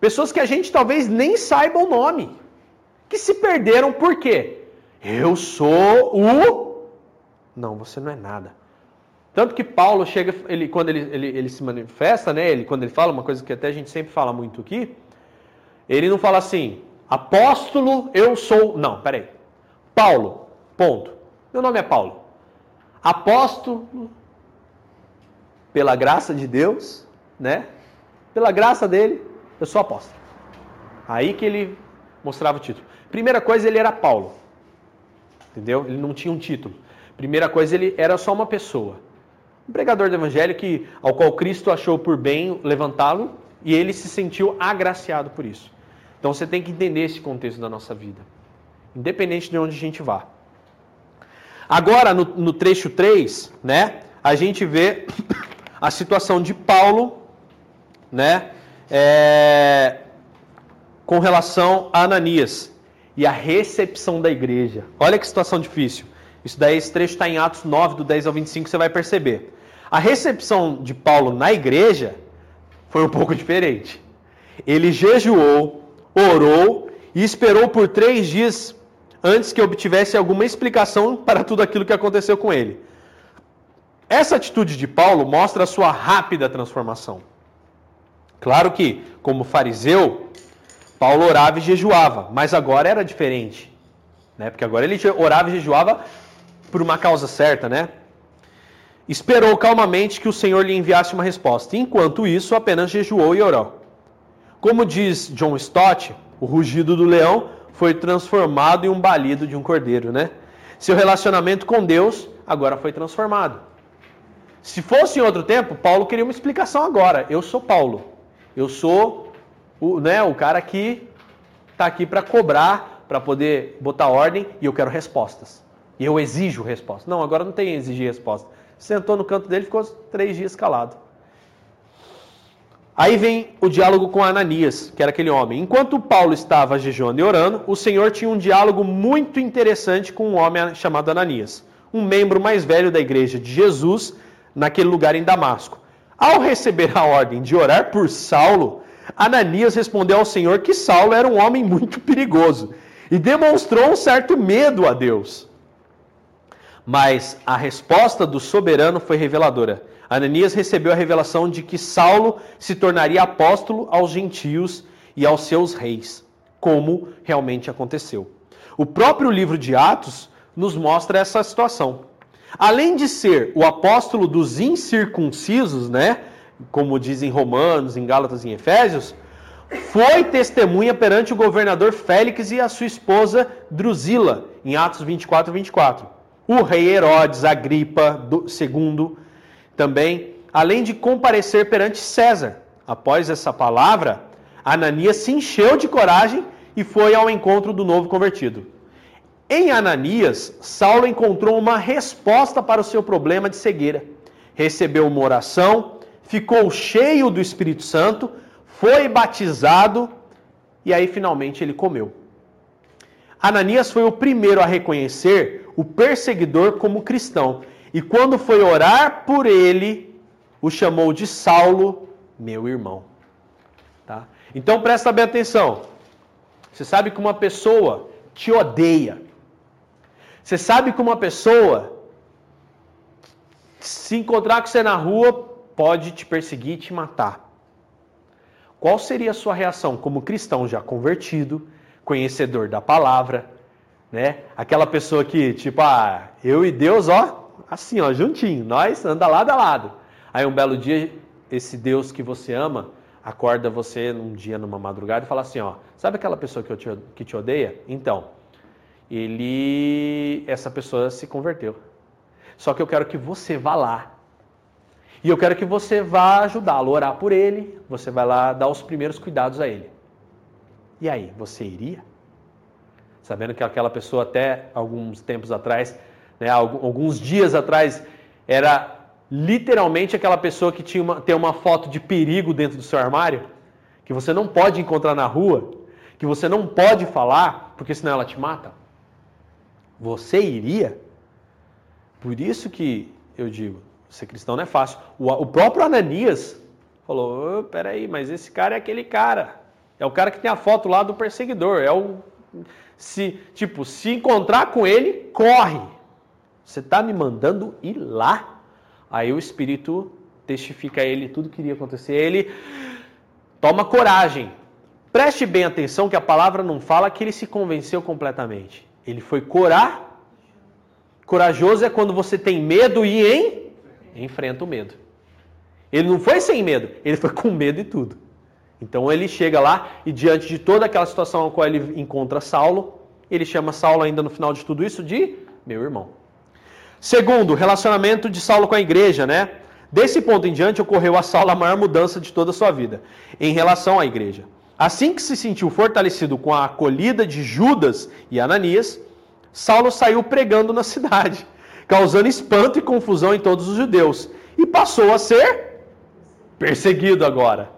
S1: Pessoas que a gente talvez nem saiba o nome. Que se perderam por quê? Eu sou o. Não, você não é nada. Tanto que Paulo chega, ele, quando ele, ele, ele se manifesta, né? Ele, quando ele fala uma coisa que até a gente sempre fala muito aqui, ele não fala assim, apóstolo, eu sou. Não, peraí. Paulo, ponto. Meu nome é Paulo. Apóstolo, pela graça de Deus, né? Pela graça dele, eu sou apóstolo. Aí que ele mostrava o título. Primeira coisa, ele era Paulo. Entendeu? Ele não tinha um título. Primeira coisa, ele era só uma pessoa. Um pregador do evangelho que, ao qual Cristo achou por bem levantá-lo e ele se sentiu agraciado por isso. Então você tem que entender esse contexto da nossa vida, independente de onde a gente vá. Agora, no, no trecho 3, né, a gente vê a situação de Paulo, né, é, com relação a Ananias e a recepção da igreja. Olha que situação difícil. Isso daí, esse trecho está em Atos 9, do 10 ao 25, você vai perceber. A recepção de Paulo na igreja foi um pouco diferente. Ele jejuou, orou e esperou por três dias antes que obtivesse alguma explicação para tudo aquilo que aconteceu com ele. Essa atitude de Paulo mostra a sua rápida transformação. Claro que, como fariseu, Paulo orava e jejuava, mas agora era diferente. Né? Porque agora ele orava e jejuava por uma causa certa, né? Esperou calmamente que o Senhor lhe enviasse uma resposta. Enquanto isso, apenas jejuou e orou. Como diz John Stott, o rugido do leão foi transformado em um balido de um cordeiro, né? Seu relacionamento com Deus agora foi transformado. Se fosse em outro tempo, Paulo queria uma explicação agora. Eu sou Paulo. Eu sou o, né, o cara que está aqui para cobrar, para poder botar ordem e eu quero respostas. E eu exijo resposta. Não, agora não tem exigir resposta. Sentou no canto dele e ficou três dias calado. Aí vem o diálogo com Ananias, que era aquele homem. Enquanto Paulo estava jejuando e orando, o Senhor tinha um diálogo muito interessante com um homem chamado Ananias, um membro mais velho da igreja de Jesus, naquele lugar em Damasco. Ao receber a ordem de orar por Saulo, Ananias respondeu ao Senhor que Saulo era um homem muito perigoso e demonstrou um certo medo a Deus. Mas a resposta do soberano foi reveladora. Ananias recebeu a revelação de que Saulo se tornaria apóstolo aos gentios e aos seus reis, como realmente aconteceu. O próprio livro de Atos nos mostra essa situação. Além de ser o apóstolo dos incircuncisos, né, como dizem Romanos, em Gálatas e em Efésios, foi testemunha perante o governador Félix e a sua esposa Drusila, em Atos 24 e 24 o rei Herodes Agripa II também, além de comparecer perante César. Após essa palavra, Ananias se encheu de coragem e foi ao encontro do novo convertido. Em Ananias, Saulo encontrou uma resposta para o seu problema de cegueira. Recebeu uma oração, ficou cheio do Espírito Santo, foi batizado e aí finalmente ele comeu. Ananias foi o primeiro a reconhecer o perseguidor como cristão. E quando foi orar por ele, o chamou de Saulo, meu irmão. Tá? Então presta bem atenção. Você sabe que uma pessoa te odeia. Você sabe que uma pessoa, se encontrar com você na rua, pode te perseguir e te matar. Qual seria a sua reação como cristão já convertido, conhecedor da palavra, né? Aquela pessoa que, tipo, ah, eu e Deus, ó, assim, ó, juntinho, nós anda lado a lado. Aí um belo dia, esse Deus que você ama acorda você num dia, numa madrugada e fala assim, ó, sabe aquela pessoa que, te, que te odeia? Então, ele, essa pessoa se converteu. Só que eu quero que você vá lá. E eu quero que você vá ajudá-lo, orar por ele, você vai lá dar os primeiros cuidados a ele. E aí, você iria? sabendo que aquela pessoa até alguns tempos atrás, né, alguns dias atrás, era literalmente aquela pessoa que tinha uma, tem uma foto de perigo dentro do seu armário, que você não pode encontrar na rua, que você não pode falar, porque senão ela te mata. Você iria? Por isso que eu digo, ser cristão não é fácil. O, o próprio Ananias Falou: oh, peraí, mas esse cara é aquele cara. É o cara que tem a foto lá do perseguidor. É o. Se, tipo, se encontrar com ele, corre. Você está me mandando ir lá? Aí o Espírito testifica a ele tudo que iria acontecer. Ele toma coragem. Preste bem atenção que a palavra não fala que ele se convenceu completamente. Ele foi corar. Corajoso é quando você tem medo e enfrenta o medo. Ele não foi sem medo, ele foi com medo e tudo. Então ele chega lá e diante de toda aquela situação a qual ele encontra Saulo, ele chama Saulo ainda no final de tudo isso de meu irmão. Segundo, relacionamento de Saulo com a igreja, né? Desse ponto em diante ocorreu a Saulo a maior mudança de toda a sua vida em relação à igreja. Assim que se sentiu fortalecido com a acolhida de Judas e Ananias, Saulo saiu pregando na cidade, *laughs* causando espanto e confusão em todos os judeus, e passou a ser perseguido agora.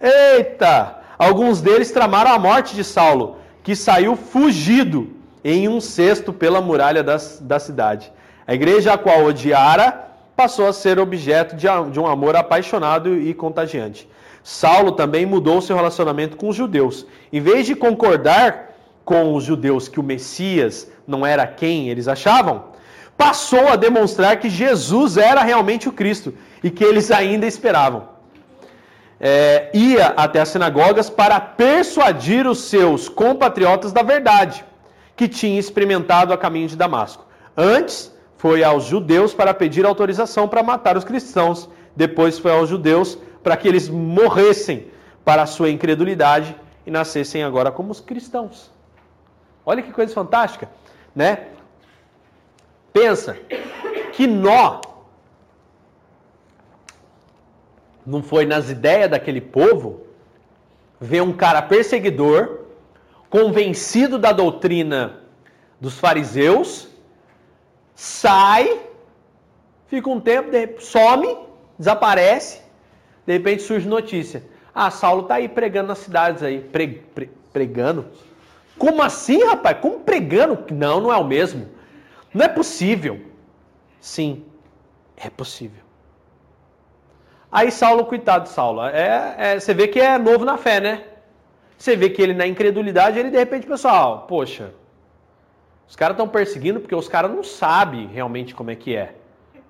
S1: Eita! Alguns deles tramaram a morte de Saulo, que saiu fugido em um cesto pela muralha das, da cidade. A igreja a qual odiara passou a ser objeto de, um amor apaixonado e contagiante. Saulo também mudou seu relacionamento com os judeus. Em vez de concordar com os judeus que o Messias não era quem eles achavam, passou a demonstrar que Jesus era realmente o Cristo e que eles ainda esperavam é, ia até as sinagogas para persuadir os seus compatriotas da verdade, que tinha experimentado a caminho de Damasco. Antes, foi aos judeus para pedir autorização para matar os cristãos. Depois, foi aos judeus para que eles morressem para a sua incredulidade e nascessem agora como os cristãos. Olha que coisa fantástica, né? Pensa que nó não foi nas ideias daquele povo ver um cara perseguidor, convencido da doutrina dos fariseus, sai, fica um tempo, some, desaparece, de repente surge notícia. Ah, Saulo tá aí pregando nas cidades aí, pre, pre, pregando. Como assim, rapaz? Como pregando? Não, não é o mesmo. Não é possível. Sim, é possível. Aí Saulo, coitado de Saulo, é, é, você vê que é novo na fé, né? Você vê que ele na incredulidade, ele de repente, pessoal, poxa, os caras estão perseguindo porque os caras não sabem realmente como é que é,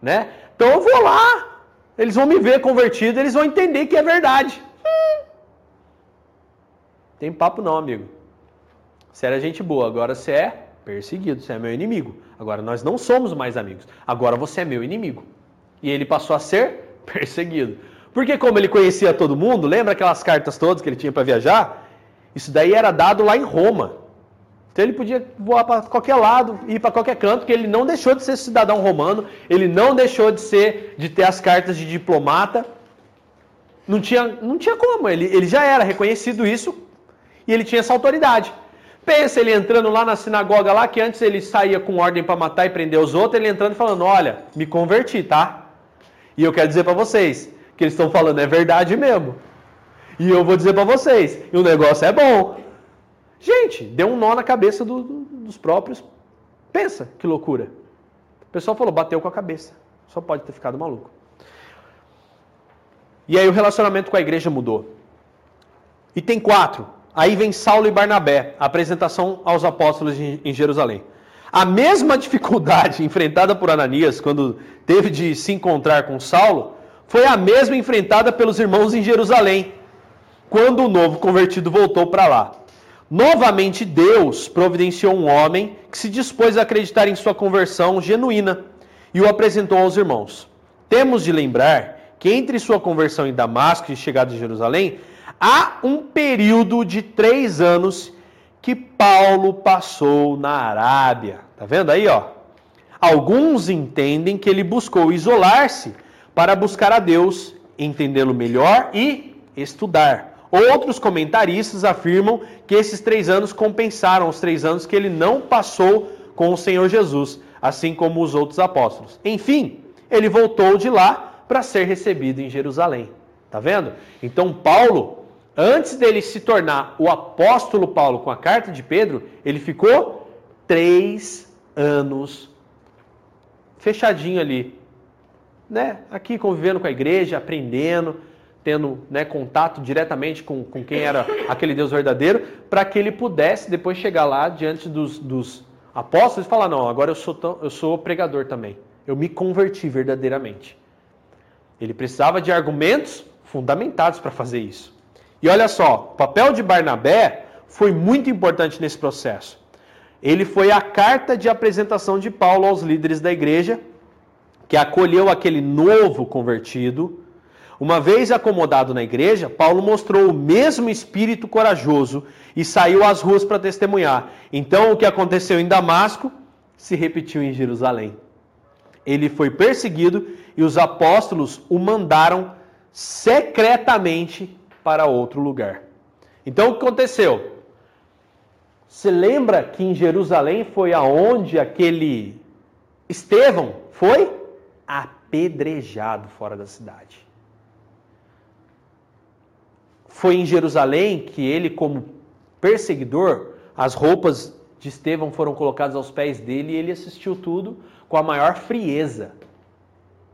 S1: né? Então eu vou lá, eles vão me ver convertido, eles vão entender que é verdade. Tem papo não, amigo. Você era gente boa, agora você é perseguido, você é meu inimigo. Agora nós não somos mais amigos. Agora você é meu inimigo. E ele passou a ser *laughs* perseguido. Porque como ele conhecia todo mundo, lembra aquelas cartas todas que ele tinha para viajar? Isso daí era dado lá em Roma. Então ele podia voar para qualquer lado, ir para qualquer canto, porque ele não deixou de ser cidadão romano, ele não deixou de ser, de ter as cartas de diplomata. Não tinha, não tinha como, ele, ele já era reconhecido isso e ele tinha essa autoridade. Pensa ele entrando lá na sinagoga lá, que antes ele saía com ordem para matar e prender os outros, ele entrando e falando: Olha, me converti, tá? E eu quero dizer para vocês que eles estão falando é verdade mesmo. E eu vou dizer para vocês, e o negócio é bom. Gente, deu um nó na cabeça do, do, dos próprios. Pensa que loucura. O pessoal falou, bateu com a cabeça. Só pode ter ficado maluco. E aí o relacionamento com a igreja mudou. E tem quatro. Aí vem Saulo e Barnabé, a apresentação aos apóstolos em Jerusalém. A mesma dificuldade *laughs* enfrentada por Ananias quando teve de se encontrar com Saulo foi a mesma enfrentada pelos irmãos em Jerusalém, quando o novo convertido voltou para lá. Novamente, Deus providenciou um homem que se dispôs a acreditar em sua conversão genuína e o apresentou aos irmãos. Temos de lembrar que entre sua conversão em Damasco e chegada em Jerusalém, há um período de três anos que Paulo passou na Arábia. Tá vendo aí, ó? Alguns entendem que ele buscou isolar-se para buscar a Deus, entendê-lo melhor e estudar. Outros comentaristas afirmam que esses três anos compensaram os três anos que ele não passou com o Senhor Jesus, assim como os outros apóstolos. Enfim, ele voltou de lá para ser recebido em Jerusalém. Tá vendo? Então, Paulo Antes dele se tornar o apóstolo Paulo com a carta de Pedro, ele ficou três anos fechadinho ali, né? Aqui convivendo com a igreja, aprendendo, tendo né, contato diretamente com, com quem era aquele Deus verdadeiro, para que ele pudesse depois chegar lá diante dos, dos apóstolos e falar: Não, agora eu sou, tão, eu sou pregador também. Eu me converti verdadeiramente. Ele precisava de argumentos fundamentados para fazer isso. E olha só, o papel de Barnabé foi muito importante nesse processo. Ele foi a carta de apresentação de Paulo aos líderes da igreja, que acolheu aquele novo convertido uma vez acomodado na igreja, Paulo mostrou o mesmo espírito corajoso e saiu às ruas para testemunhar. Então, o que aconteceu em Damasco se repetiu em Jerusalém. Ele foi perseguido e os apóstolos o mandaram secretamente para outro lugar. Então, o que aconteceu? Você lembra que em Jerusalém foi aonde aquele Estevão foi apedrejado fora da cidade? Foi em Jerusalém que ele, como perseguidor, as roupas de Estevão foram colocadas aos pés dele e ele assistiu tudo com a maior frieza,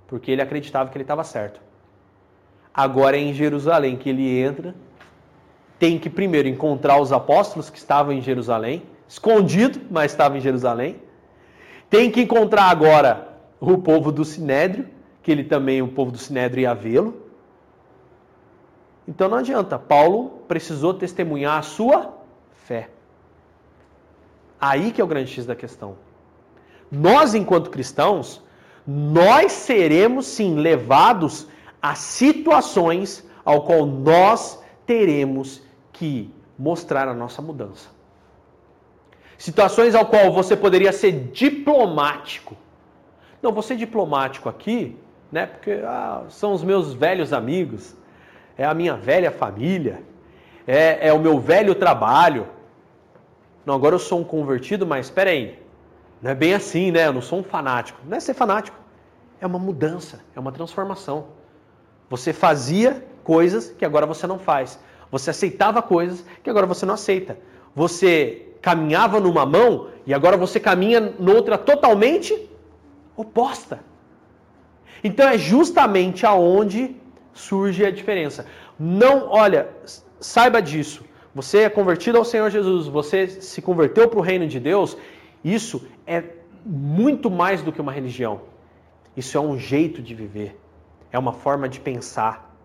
S1: porque ele acreditava que ele estava certo. Agora é em Jerusalém que ele entra, tem que primeiro encontrar os apóstolos que estavam em Jerusalém, escondido, mas estavam em Jerusalém. Tem que encontrar agora o povo do Sinédrio, que ele também, o povo do Sinédrio, ia vê-lo. Então não adianta, Paulo precisou testemunhar a sua fé. Aí que é o grande X da questão. Nós, enquanto cristãos, nós seremos sim levados a situações ao qual nós teremos que mostrar a nossa mudança. Situações ao qual você poderia ser diplomático. Não, ser diplomático aqui, né? Porque ah, são os meus velhos amigos é a minha velha família, é, é o meu velho trabalho. Não, agora eu sou um convertido, mas espera aí, não é bem assim, né? Eu não sou um fanático. Não é ser fanático, é uma mudança, é uma transformação. Você fazia coisas que agora você não faz. Você aceitava coisas que agora você não aceita. Você caminhava numa mão e agora você caminha noutra totalmente oposta. Então é justamente aonde surge a diferença. Não, olha, saiba disso. Você é convertido ao Senhor Jesus, você se converteu para o reino de Deus, isso é muito mais do que uma religião. Isso é um jeito de viver, é uma forma de pensar,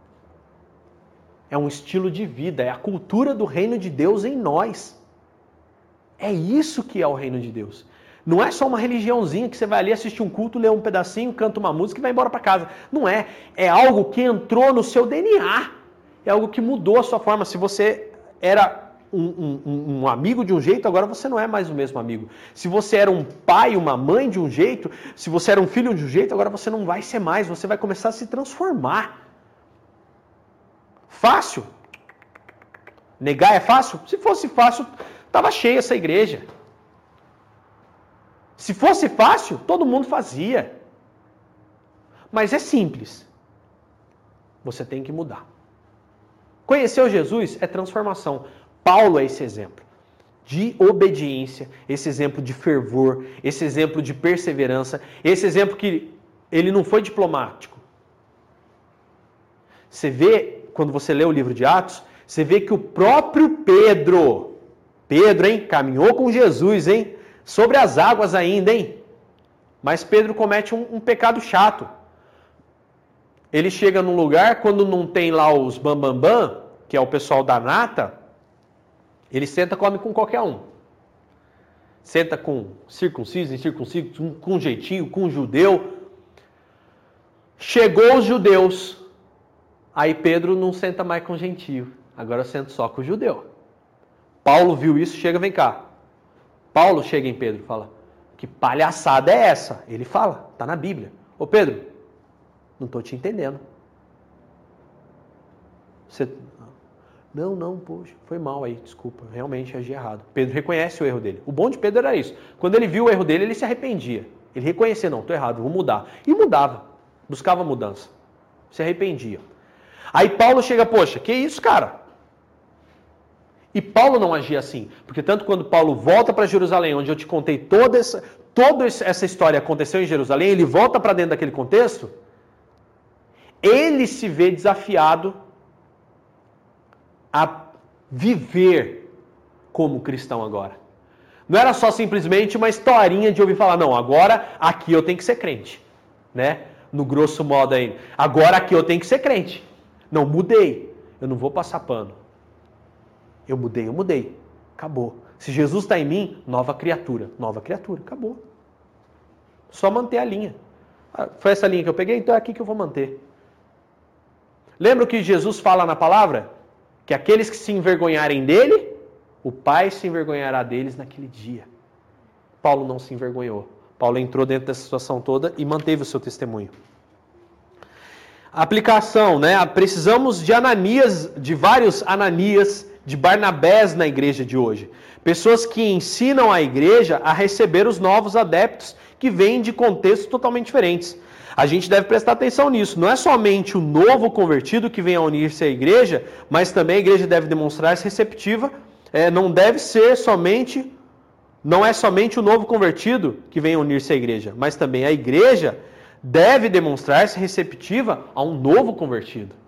S1: é um estilo de vida, é a cultura do reino de Deus em nós. É isso que é o reino de Deus. Não é só uma religiãozinha que você vai ali assistir um culto, ler um pedacinho, canta uma música e vai embora para casa. Não é. É algo que entrou no seu DNA. É algo que mudou a sua forma. Se você era um, um, um, amigo de um jeito, agora você não é mais o mesmo amigo. Se você era um pai, uma mãe de um jeito, se você era um filho de um jeito, agora você não vai ser mais. Você vai começar a se transformar. Fácil? Negar é fácil? Se fosse fácil, estava cheia essa igreja. Se fosse fácil, todo mundo fazia. Mas é simples. Você tem que mudar. Conhecer Jesus é transformação. Paulo é esse exemplo de obediência, esse exemplo de fervor, esse exemplo de perseverança, esse exemplo que ele não foi diplomático. Você vê, quando você lê o livro de Atos, você vê que o próprio Pedro, Pedro, hein, caminhou com Jesus, hein? Sobre as águas ainda, hein? Mas Pedro comete um, um pecado chato. Ele chega num lugar, quando não tem lá os bambambam, bam, bam, que é o pessoal da nata, ele senta come com qualquer um. Senta com circunciso, incircunciso, com jeitinho, com judeu. Chegou os judeus. Aí Pedro não senta mais com gentio. Agora senta só com o judeu. Paulo viu isso, chega, vem cá. Paulo chega em Pedro e fala: Que palhaçada é essa? Ele fala, está na Bíblia. Ô Pedro, não estou te entendendo. Você... Não, não, poxa, foi mal aí, desculpa, realmente agi errado. Pedro reconhece o erro dele. O bom de Pedro era isso. Quando ele viu o erro dele, ele se arrependia. Ele reconhecia, não, estou errado, vou mudar. E mudava, buscava mudança. Se arrependia. Aí Paulo chega, poxa, que isso, cara? E Paulo não agia assim, porque tanto quando Paulo volta para Jerusalém, onde eu te contei toda essa, toda essa história aconteceu em Jerusalém, ele volta para dentro daquele contexto, ele se vê desafiado a viver como cristão agora. Não era só simplesmente uma historinha de ouvir falar, não, agora aqui eu tenho que ser crente, né? No grosso modo aí. Agora aqui eu tenho que ser crente. Não, mudei. Eu não vou passar pano. Eu mudei, eu mudei. Acabou. Se Jesus está em mim, nova criatura. Nova criatura, acabou. Só manter a linha. Ah, foi essa linha que eu peguei, então é aqui que eu vou manter. Lembra o que Jesus fala na palavra? Que aqueles que se envergonharem dele, o Pai se envergonhará deles naquele dia. Paulo não se envergonhou. Paulo entrou dentro dessa situação toda e manteve o seu testemunho. Aplicação, né? Precisamos de Ananias, de vários Ananias, de Barnabés na igreja de hoje. Pessoas que ensinam a igreja a receber os novos adeptos que vêm de contextos totalmente diferentes. A gente deve prestar atenção nisso. Não é somente o novo convertido que vem a unir-se à igreja, mas também a igreja deve demonstrar-se receptiva. É, não deve ser somente, não é somente o novo convertido que vem a unir-se à igreja, mas também a igreja deve demonstrar-se receptiva a um novo convertido.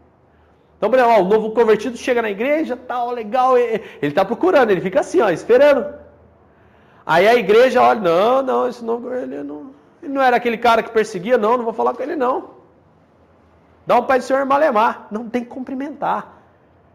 S1: Então, por exemplo, ó, o novo convertido chega na igreja, tal, legal, ele está procurando, ele fica assim, ó, esperando. Aí a igreja olha, não, não, esse novo, ele não, ele não era aquele cara que perseguia, não, não vou falar com ele não. Dá um pai do Senhor Malemar. Não, tem que cumprimentar.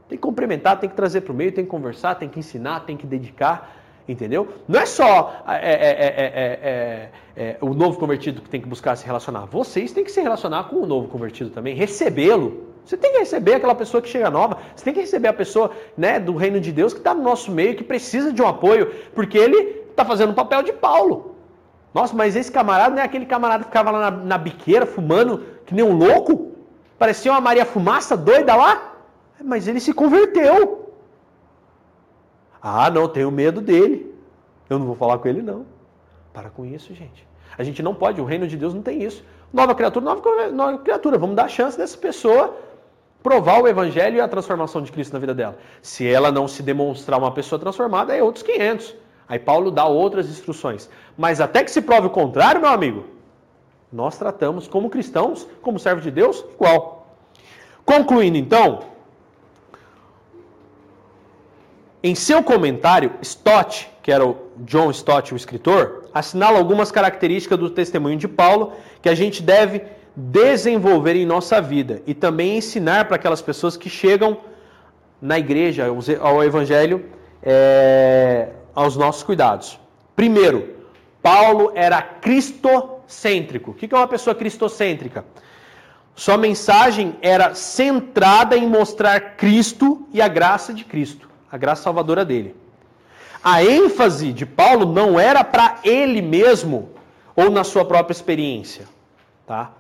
S1: Tem que cumprimentar, tem que trazer para o meio, tem que conversar, tem que ensinar, tem que dedicar. Entendeu? Não é só é, é, é, o novo convertido que tem que buscar se relacionar. Vocês têm que se relacionar com o novo convertido também, recebê-lo. Você tem que receber aquela pessoa que chega nova. Você tem que receber a pessoa né, do reino de Deus que está no nosso meio, que precisa de um apoio, porque ele está fazendo o papel de Paulo. Nossa, mas esse camarada não é aquele camarada que ficava lá na, na biqueira fumando que nem um louco? Parecia uma Maria Fumaça doida lá? Mas ele se converteu. Ah, não, tenho medo dele. Eu não vou falar com ele, não. Para com isso, gente. A gente não pode, o reino de Deus não tem isso. Nova criatura, nova, nova criatura. Vamos dar chance dessa pessoa provar o evangelho e a transformação de Cristo na vida dela. Se ela não se demonstrar uma pessoa transformada, é outros 500. Aí Paulo dá outras instruções. Mas até que se prove o contrário, meu amigo, nós tratamos como cristãos, como servos de Deus, igual. Concluindo então, em seu comentário, Stott, que era o John Stott, o escritor, assinala algumas características do testemunho de Paulo que a gente deve desenvolver em nossa vida e também ensinar para aquelas pessoas que chegam na igreja, ao evangelho, é, aos nossos cuidados. Primeiro, Paulo era cristocêntrico. O que é uma pessoa cristocêntrica? Sua mensagem era centrada em mostrar Cristo e a graça de Cristo, a graça salvadora dele. A ênfase de Paulo não era para ele mesmo ou na sua própria experiência, tá?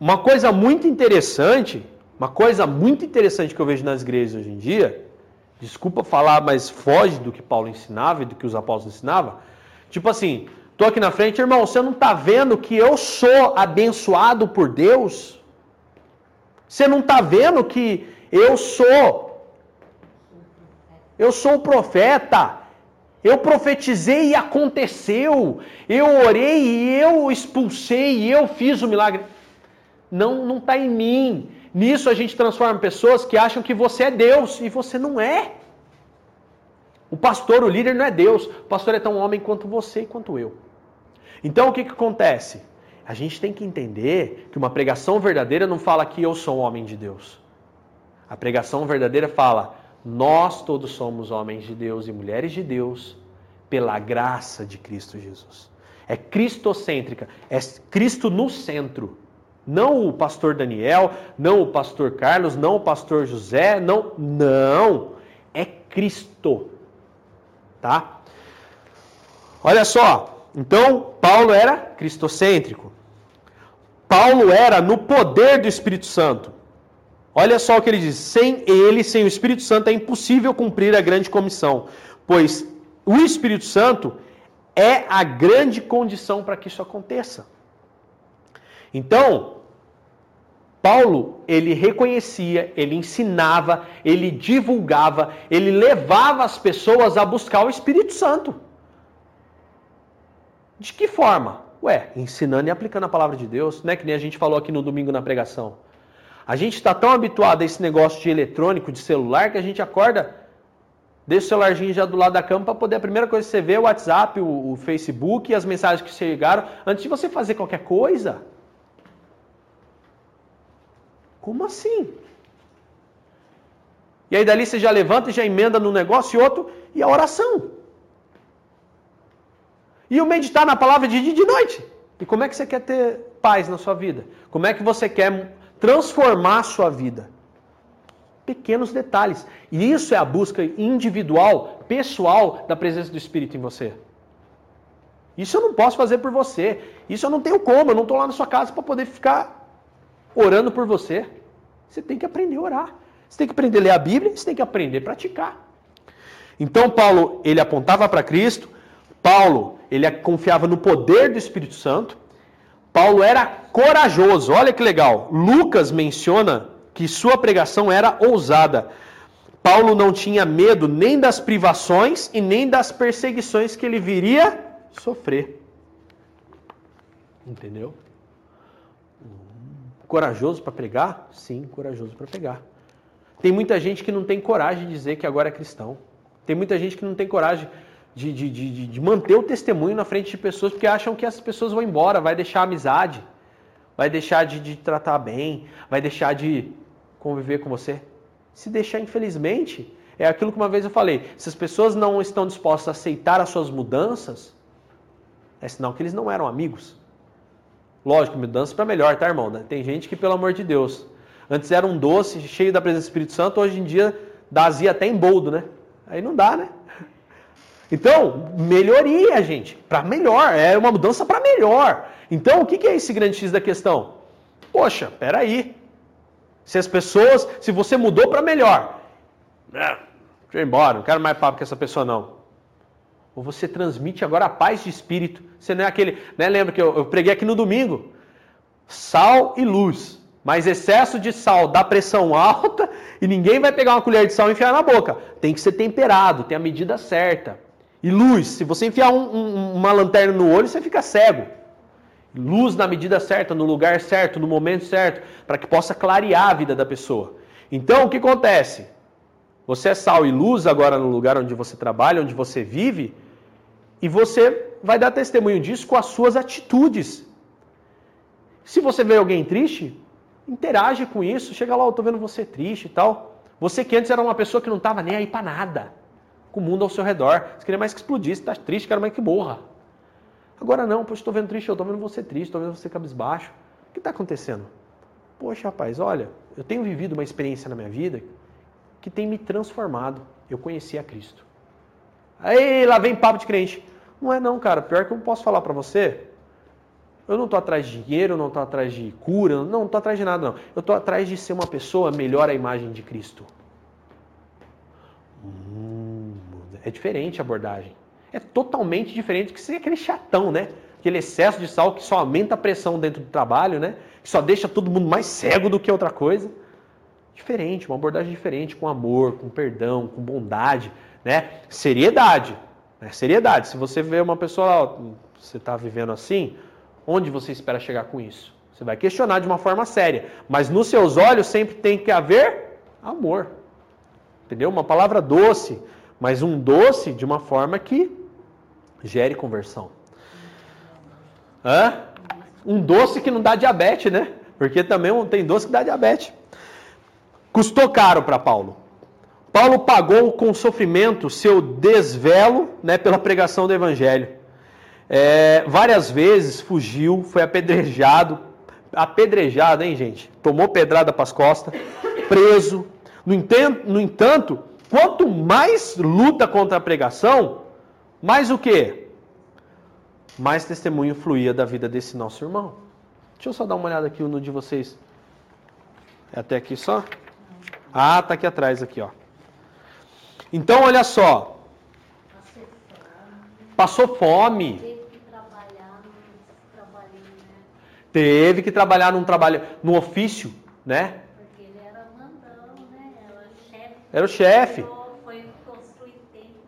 S1: Uma coisa muito interessante, uma coisa muito interessante que eu vejo nas igrejas hoje em dia, desculpa falar, mas foge do que Paulo ensinava e do que os apóstolos ensinavam. Tipo assim, tô aqui na frente, irmão, você não está vendo que eu sou abençoado por Deus? Você não está vendo que eu sou eu sou o profeta. Eu profetizei e aconteceu. Eu orei e eu expulsei e eu fiz o milagre. Não, não está em mim. Nisso a gente transforma pessoas que acham que você é Deus e você não é. O pastor, o líder não é Deus. O pastor é tão homem quanto você e quanto eu. Então o que, que acontece? A gente tem que entender que uma pregação verdadeira não fala que eu sou um homem de Deus. A pregação verdadeira fala: nós todos somos homens de Deus e mulheres de Deus pela graça de Cristo Jesus. É cristocêntrica, é Cristo no centro. Não o pastor Daniel, não o pastor Carlos, não o pastor José, não, não. É Cristo. Tá? Olha só. Então, Paulo era cristocêntrico. Paulo era no poder do Espírito Santo. Olha só o que ele diz: sem ele, sem o Espírito Santo, é impossível cumprir a grande comissão, pois o Espírito Santo é a grande condição para que isso aconteça. Então, Paulo, ele reconhecia, ele ensinava, ele divulgava, ele levava as pessoas a buscar o Espírito Santo. De que forma? Ué, ensinando e aplicando a palavra de Deus, né? Que nem a gente falou aqui no domingo na pregação. A gente está tão habituado a esse negócio de eletrônico, de celular, que a gente acorda, deixa o celularzinho já do lado da cama para poder. A primeira coisa que você vê é o WhatsApp, o, o Facebook e as mensagens que chegaram antes de você fazer qualquer coisa. Como assim? E aí dali você já levanta e já emenda num negócio e outro, e a oração. E o meditar na palavra de dia e de noite. E como é que você quer ter paz na sua vida? Como é que você quer transformar a sua vida? Pequenos detalhes. E isso é a busca individual, pessoal da presença do Espírito em você. Isso eu não posso fazer por você. Isso eu não tenho como. Eu não estou lá na sua casa para poder ficar orando por você. Você tem que aprender a orar. Você tem que aprender a ler a Bíblia. Você tem que aprender a praticar. Então Paulo ele apontava para Cristo. Paulo ele confiava no poder do Espírito Santo. Paulo era corajoso. Olha que legal. Lucas menciona que sua pregação era ousada. Paulo não tinha medo nem das privações e nem das perseguições que ele viria sofrer. Entendeu? Corajoso para pregar? Sim, corajoso para pregar. Tem muita gente que não tem coragem de dizer que agora é cristão. Tem muita gente que não tem coragem de, de, de, de, manter o testemunho na frente de pessoas porque acham que essas pessoas vão embora, vai deixar a amizade, vai deixar de, de tratar bem, vai deixar de conviver com você. Se deixar, infelizmente, é aquilo que uma vez eu falei: se as pessoas não estão dispostas a aceitar as suas mudanças, é sinal que eles não eram amigos. Lógico, mudança para melhor, tá, irmão? Tem gente que, pelo amor de Deus, antes era um doce cheio da presença do Espírito Santo, hoje em dia dá azia até em boldo, né? Aí não dá, né? *laughs* Então, melhoria, gente, para melhor, é uma mudança para melhor. Então, o que é esse grande X da questão? Poxa, peraí. Se as pessoas, se você mudou para melhor, é, deixa eu ir embora, não quero mais papo com essa pessoa não. Ou você transmite agora a paz de espírito. Você não é aquele, né? Lembra que eu, eu preguei aqui no domingo? Sal e luz. Mas excesso de sal dá pressão *laughs* alta e ninguém vai pegar uma colher de sal e enfiar na boca. Tem que ser temperado, tem a medida certa. E luz, se você enfiar um, um, uma lanterna no olho, você fica cego. Luz na medida certa, no lugar certo, no momento certo, para que possa clarear a vida da pessoa. Então, o que acontece? Você é sal e luz agora no lugar onde você trabalha, onde você vive, e você vai dar testemunho disso com as suas atitudes. Se você vê alguém triste, interage com isso, chega lá, eu tô vendo você triste e tal. Você que antes era uma pessoa que não estava nem aí para nada com o mundo ao seu redor. Você queria mais que explodisse, está triste, quero mais que morra. Agora não, poxa, estou vendo triste, eu estou vendo você triste, estou vendo você cabisbaixo. O que está acontecendo? Poxa, rapaz, olha, eu tenho vivido uma experiência na minha vida que tem me transformado. Eu conheci a Cristo. Aí lá vem papo de crente. Não é não, cara. Pior que eu posso falar para você. Eu não estou atrás de dinheiro, não estou atrás de cura, não estou atrás de nada, não. Eu estou atrás de ser uma pessoa melhor à imagem de Cristo. Hum, é diferente a abordagem. É totalmente diferente que ser aquele chatão, né? Aquele excesso de sal que só aumenta a pressão dentro do trabalho, né? Que só deixa todo mundo mais cego do que outra coisa. Diferente, uma abordagem diferente, com amor, com perdão, com bondade, né? Seriedade. Né? Seriedade. Se você vê uma pessoa, você está vivendo assim, onde você espera chegar com isso? Você vai questionar de uma forma séria. Mas nos seus olhos sempre tem que haver amor. Entendeu? Uma palavra doce, mas um doce de uma forma que gere conversão. Hã? Um doce que não dá diabetes, né? Porque também tem doce que dá diabetes. Custou caro para Paulo. Paulo pagou com sofrimento seu desvelo né, pela pregação do evangelho. É, várias vezes fugiu, foi apedrejado, apedrejado, hein, gente? Tomou pedrada para as costas, preso. No entanto, no entanto, quanto mais luta contra a pregação, mais o quê? Mais testemunho fluía da vida desse nosso irmão. Deixa eu só dar uma olhada aqui no de vocês. É até aqui só? Ah, tá aqui atrás aqui, ó. Então, olha só. Passou fome. Teve que trabalhar num trabalho, num ofício, né?
S2: Porque ele era mandão, né? Era chefe.
S1: Era o chefe.
S2: Foi construir tempo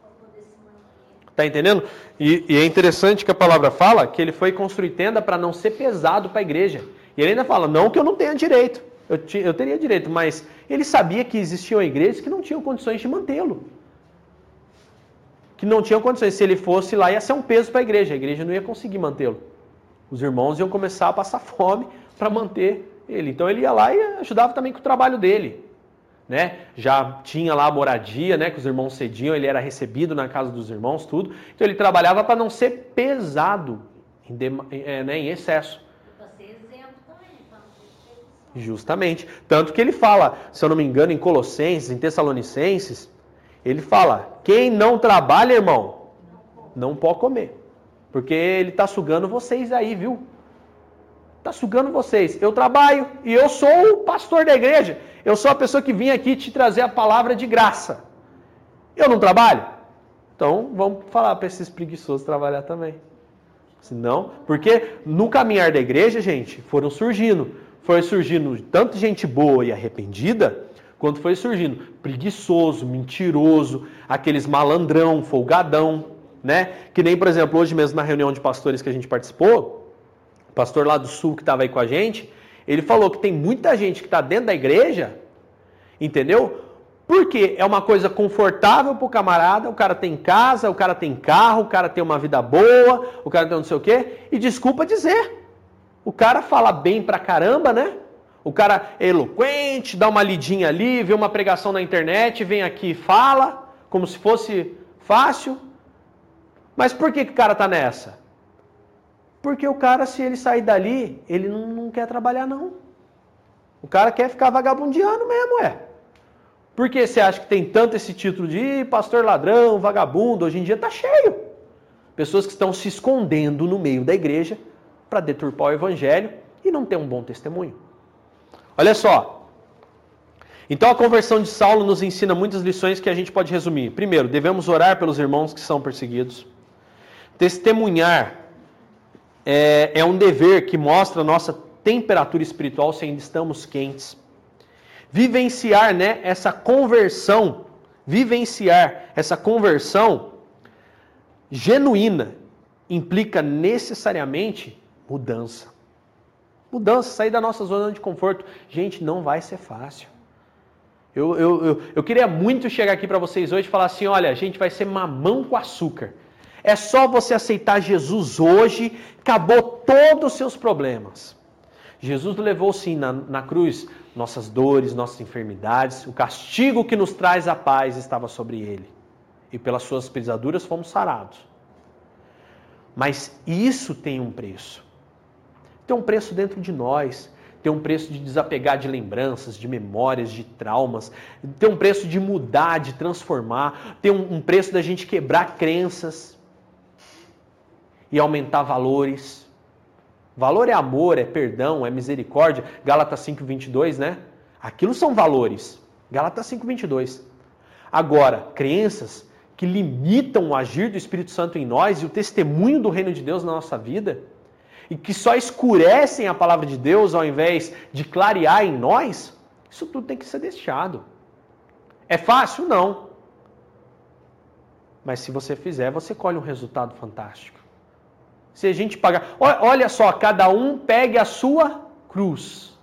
S2: para poder se manter.
S1: Tá entendendo? E, e, é interessante que a palavra fala que ele foi construir tenda para não ser pesado para a igreja. E ele ainda fala, não que eu não tenha direito. Eu, eu teria direito, mas ele sabia que existiam igrejas que não tinham condições de mantê-lo. Que não tinham condições. Se ele fosse lá, ia ser um peso para a igreja. A igreja não ia conseguir mantê-lo. Os irmãos iam começar a passar *laughs* fome para manter ele. Então ele ia lá e ajudava também com o trabalho dele. Né? Já tinha lá a moradia, né? Que os irmãos cediam, ele era recebido na casa dos irmãos, tudo. Então ele trabalhava para não ser pesado em, é, né, em excesso. Justamente. Tanto que ele fala, se eu não me engano, em Colossenses, em Tessalonicenses, ele fala: quem não trabalha, irmão, não pode comer. Porque ele está sugando vocês aí, viu? Está sugando vocês. Eu trabalho e eu sou o pastor da igreja. Eu sou a pessoa que vim aqui te trazer a palavra de graça. Eu não trabalho? Então vamos falar para esses preguiçosos trabalhar também. Senão, porque no caminhar da igreja, gente, foram surgindo. Foi surgindo tanto gente boa e arrependida, quanto foi surgindo preguiçoso, mentiroso, aqueles malandrão, folgadão, né? Que nem, por exemplo, hoje mesmo na reunião de pastores que a gente participou, o pastor lá do sul que estava aí com a gente, ele falou que tem muita gente que está dentro da igreja, entendeu? Porque é uma coisa confortável para o camarada, o cara tem casa, o cara tem carro, o cara tem uma vida boa, o cara tem não sei o quê, e desculpa dizer, o cara fala bem pra caramba, né? O cara é eloquente, dá uma lidinha ali, vê uma pregação na internet, vem aqui e fala, como se fosse fácil. Mas por que, que o cara tá nessa? Porque o cara, se ele sair dali, ele não, não quer trabalhar, não. O cara quer ficar vagabundeando mesmo, é. Por que você acha que tem tanto esse título de pastor ladrão, vagabundo? Hoje em dia tá cheio. Pessoas que estão se escondendo no meio da igreja para deturpar o evangelho e não ter um bom testemunho. Olha só. Então a conversão de Saulo nos ensina muitas lições que a gente pode resumir. Primeiro, devemos orar pelos irmãos que são perseguidos. Testemunhar é, é um dever que mostra a nossa temperatura espiritual se ainda estamos quentes. Vivenciar né, essa conversão, vivenciar essa conversão genuína implica necessariamente mudança. Mudança, sair da nossa zona de conforto. Gente, não vai ser fácil. Eu, eu, eu, eu queria muito chegar aqui para vocês hoje e falar assim: olha, a gente vai ser mamão com açúcar. É só você aceitar Jesus hoje, acabou todos os seus problemas. Jesus levou sim na, na cruz nossas dores, nossas enfermidades, o castigo que nos traz a paz estava sobre ele. E pelas suas pisaduras fomos sarados. Mas isso tem um preço. Tem um preço dentro de nós. Tem um preço de desapegar de lembranças, de memórias, de traumas. Tem um preço de mudar, de transformar. Tem um, preço da gente quebrar crenças e aumentar valores. Valor é amor, é perdão, é misericórdia. Gálatas 5:22, né? Aquilo são valores. Gálatas 5:22. Agora, crenças que limitam o agir do Espírito Santo em nós e o testemunho do reino de Deus na nossa vida, e que só escurecem a palavra de Deus ao invés de clarear em nós, isso tudo tem que ser deixado. É fácil? Não. Mas se você fizer, você colhe um resultado fantástico. Se a gente pagar. Olha só, cada um pegue a sua cruz.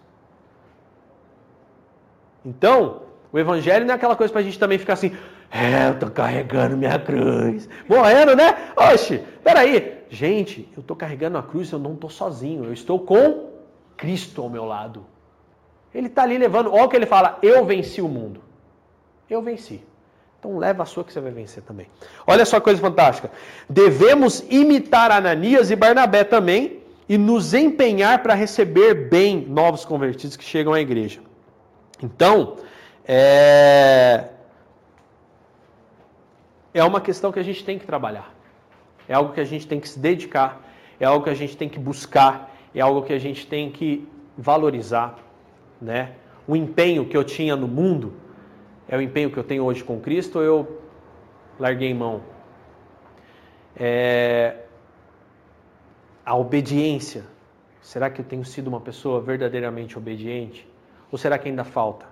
S1: Então, o evangelho não é aquela coisa para a gente também ficar assim, é, eu tô carregando minha cruz. Morrendo, né? Oxe, peraí. Gente, eu tô carregando a cruz, eu não tô sozinho. Eu estou com Cristo ao meu lado. Ele está ali levando. Olha o que ele fala: Eu venci o mundo. Eu venci. Então leva a sua que você vai vencer também. Olha só que coisa fantástica. Devemos imitar Ananias e Barnabé também e nos empenhar para receber bem novos convertidos que chegam à igreja. Então, é... é uma questão que a gente tem que trabalhar. É algo que a gente tem que se dedicar, é algo que a gente tem que buscar, é algo que a gente tem que valorizar, né? O empenho que eu tinha no mundo é o empenho que eu tenho hoje com Cristo eu larguei mão? É... A obediência. Será que eu tenho sido uma pessoa verdadeiramente obediente? Ou será que ainda falta?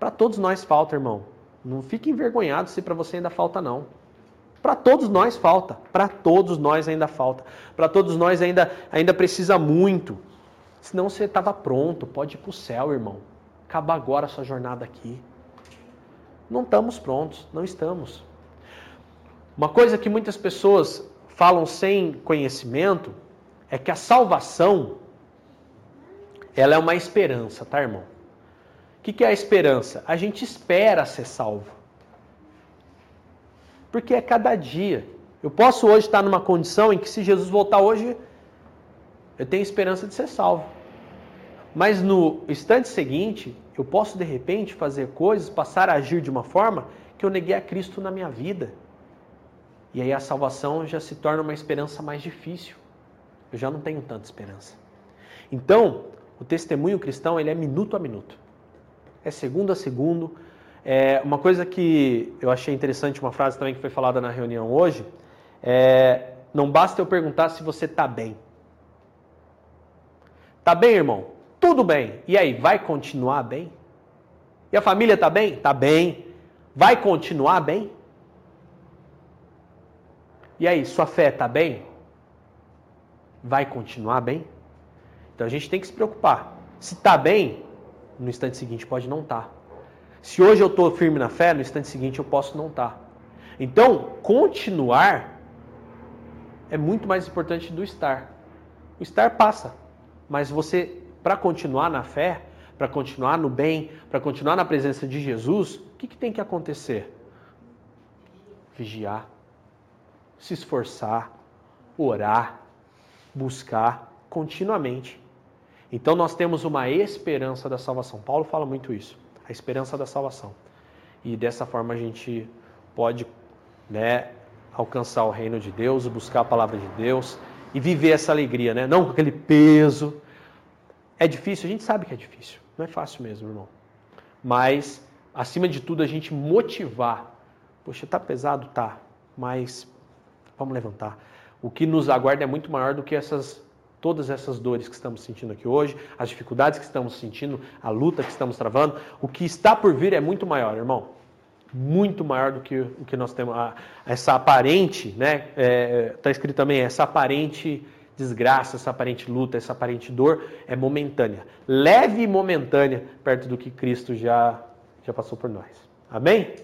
S1: Para todos nós falta, irmão. Não fique envergonhado se para você ainda falta, não. Para todos nós falta. Para todos nós ainda falta. Para todos nós ainda, ainda precisa muito. Senão você estava pronto, pode ir para o céu, irmão. Acaba agora a sua jornada aqui. Não estamos prontos, não estamos. Uma coisa que muitas pessoas falam sem conhecimento é que a salvação ela é uma esperança, tá, irmão? O que é a esperança? A gente espera ser salvo. Porque é cada dia. Eu posso hoje estar numa condição em que, se Jesus voltar hoje, eu tenho esperança de ser salvo. Mas no instante seguinte, eu posso de repente fazer coisas, passar a agir de uma forma que eu neguei a Cristo na minha vida. E aí a salvação já se torna uma esperança mais difícil. Eu já não tenho tanta esperança. Então, o testemunho cristão ele é minuto a minuto. É segundo a segundo. É uma coisa que eu achei interessante, uma frase também que foi falada na reunião hoje, é, não basta eu perguntar se você está bem. Tá bem, irmão? Tudo bem. E aí, vai continuar bem? E a família tá bem? Tá bem. Vai continuar bem? E aí, sua fé tá bem? Vai continuar bem? Então a gente tem que se preocupar. Se tá bem, no instante seguinte pode não estar. Tá. Se hoje eu estou firme na fé, no instante seguinte eu posso não estar. Tá. Então, continuar é muito mais importante do estar. O estar passa, mas você, para continuar na fé, para continuar no bem, para continuar na presença de Jesus, o que, que tem que acontecer? Vigiar, se esforçar, orar, buscar continuamente. Então nós temos uma esperança da salvação. Paulo fala muito isso, a esperança da salvação. E dessa forma a gente pode né, alcançar o reino de Deus, buscar a palavra de Deus e viver essa alegria, né? Não com aquele peso. É difícil, a gente sabe que é difícil. Não é fácil mesmo, irmão. Mas, acima de tudo, a gente motivar. Poxa, tá pesado? Tá. Mas vamos levantar. O que nos aguarda é muito maior do que essas todas essas dores que estamos sentindo aqui hoje, as dificuldades que estamos sentindo, a luta que estamos travando. O que está por vir é muito maior, irmão muito maior do que o que nós temos. Essa aparente, né? Está é, tá escrito também, essa aparente desgraça, essa aparente luta, essa aparente dor é momentânea. Leve e momentânea perto do que Cristo já, já passou por nós. Amém?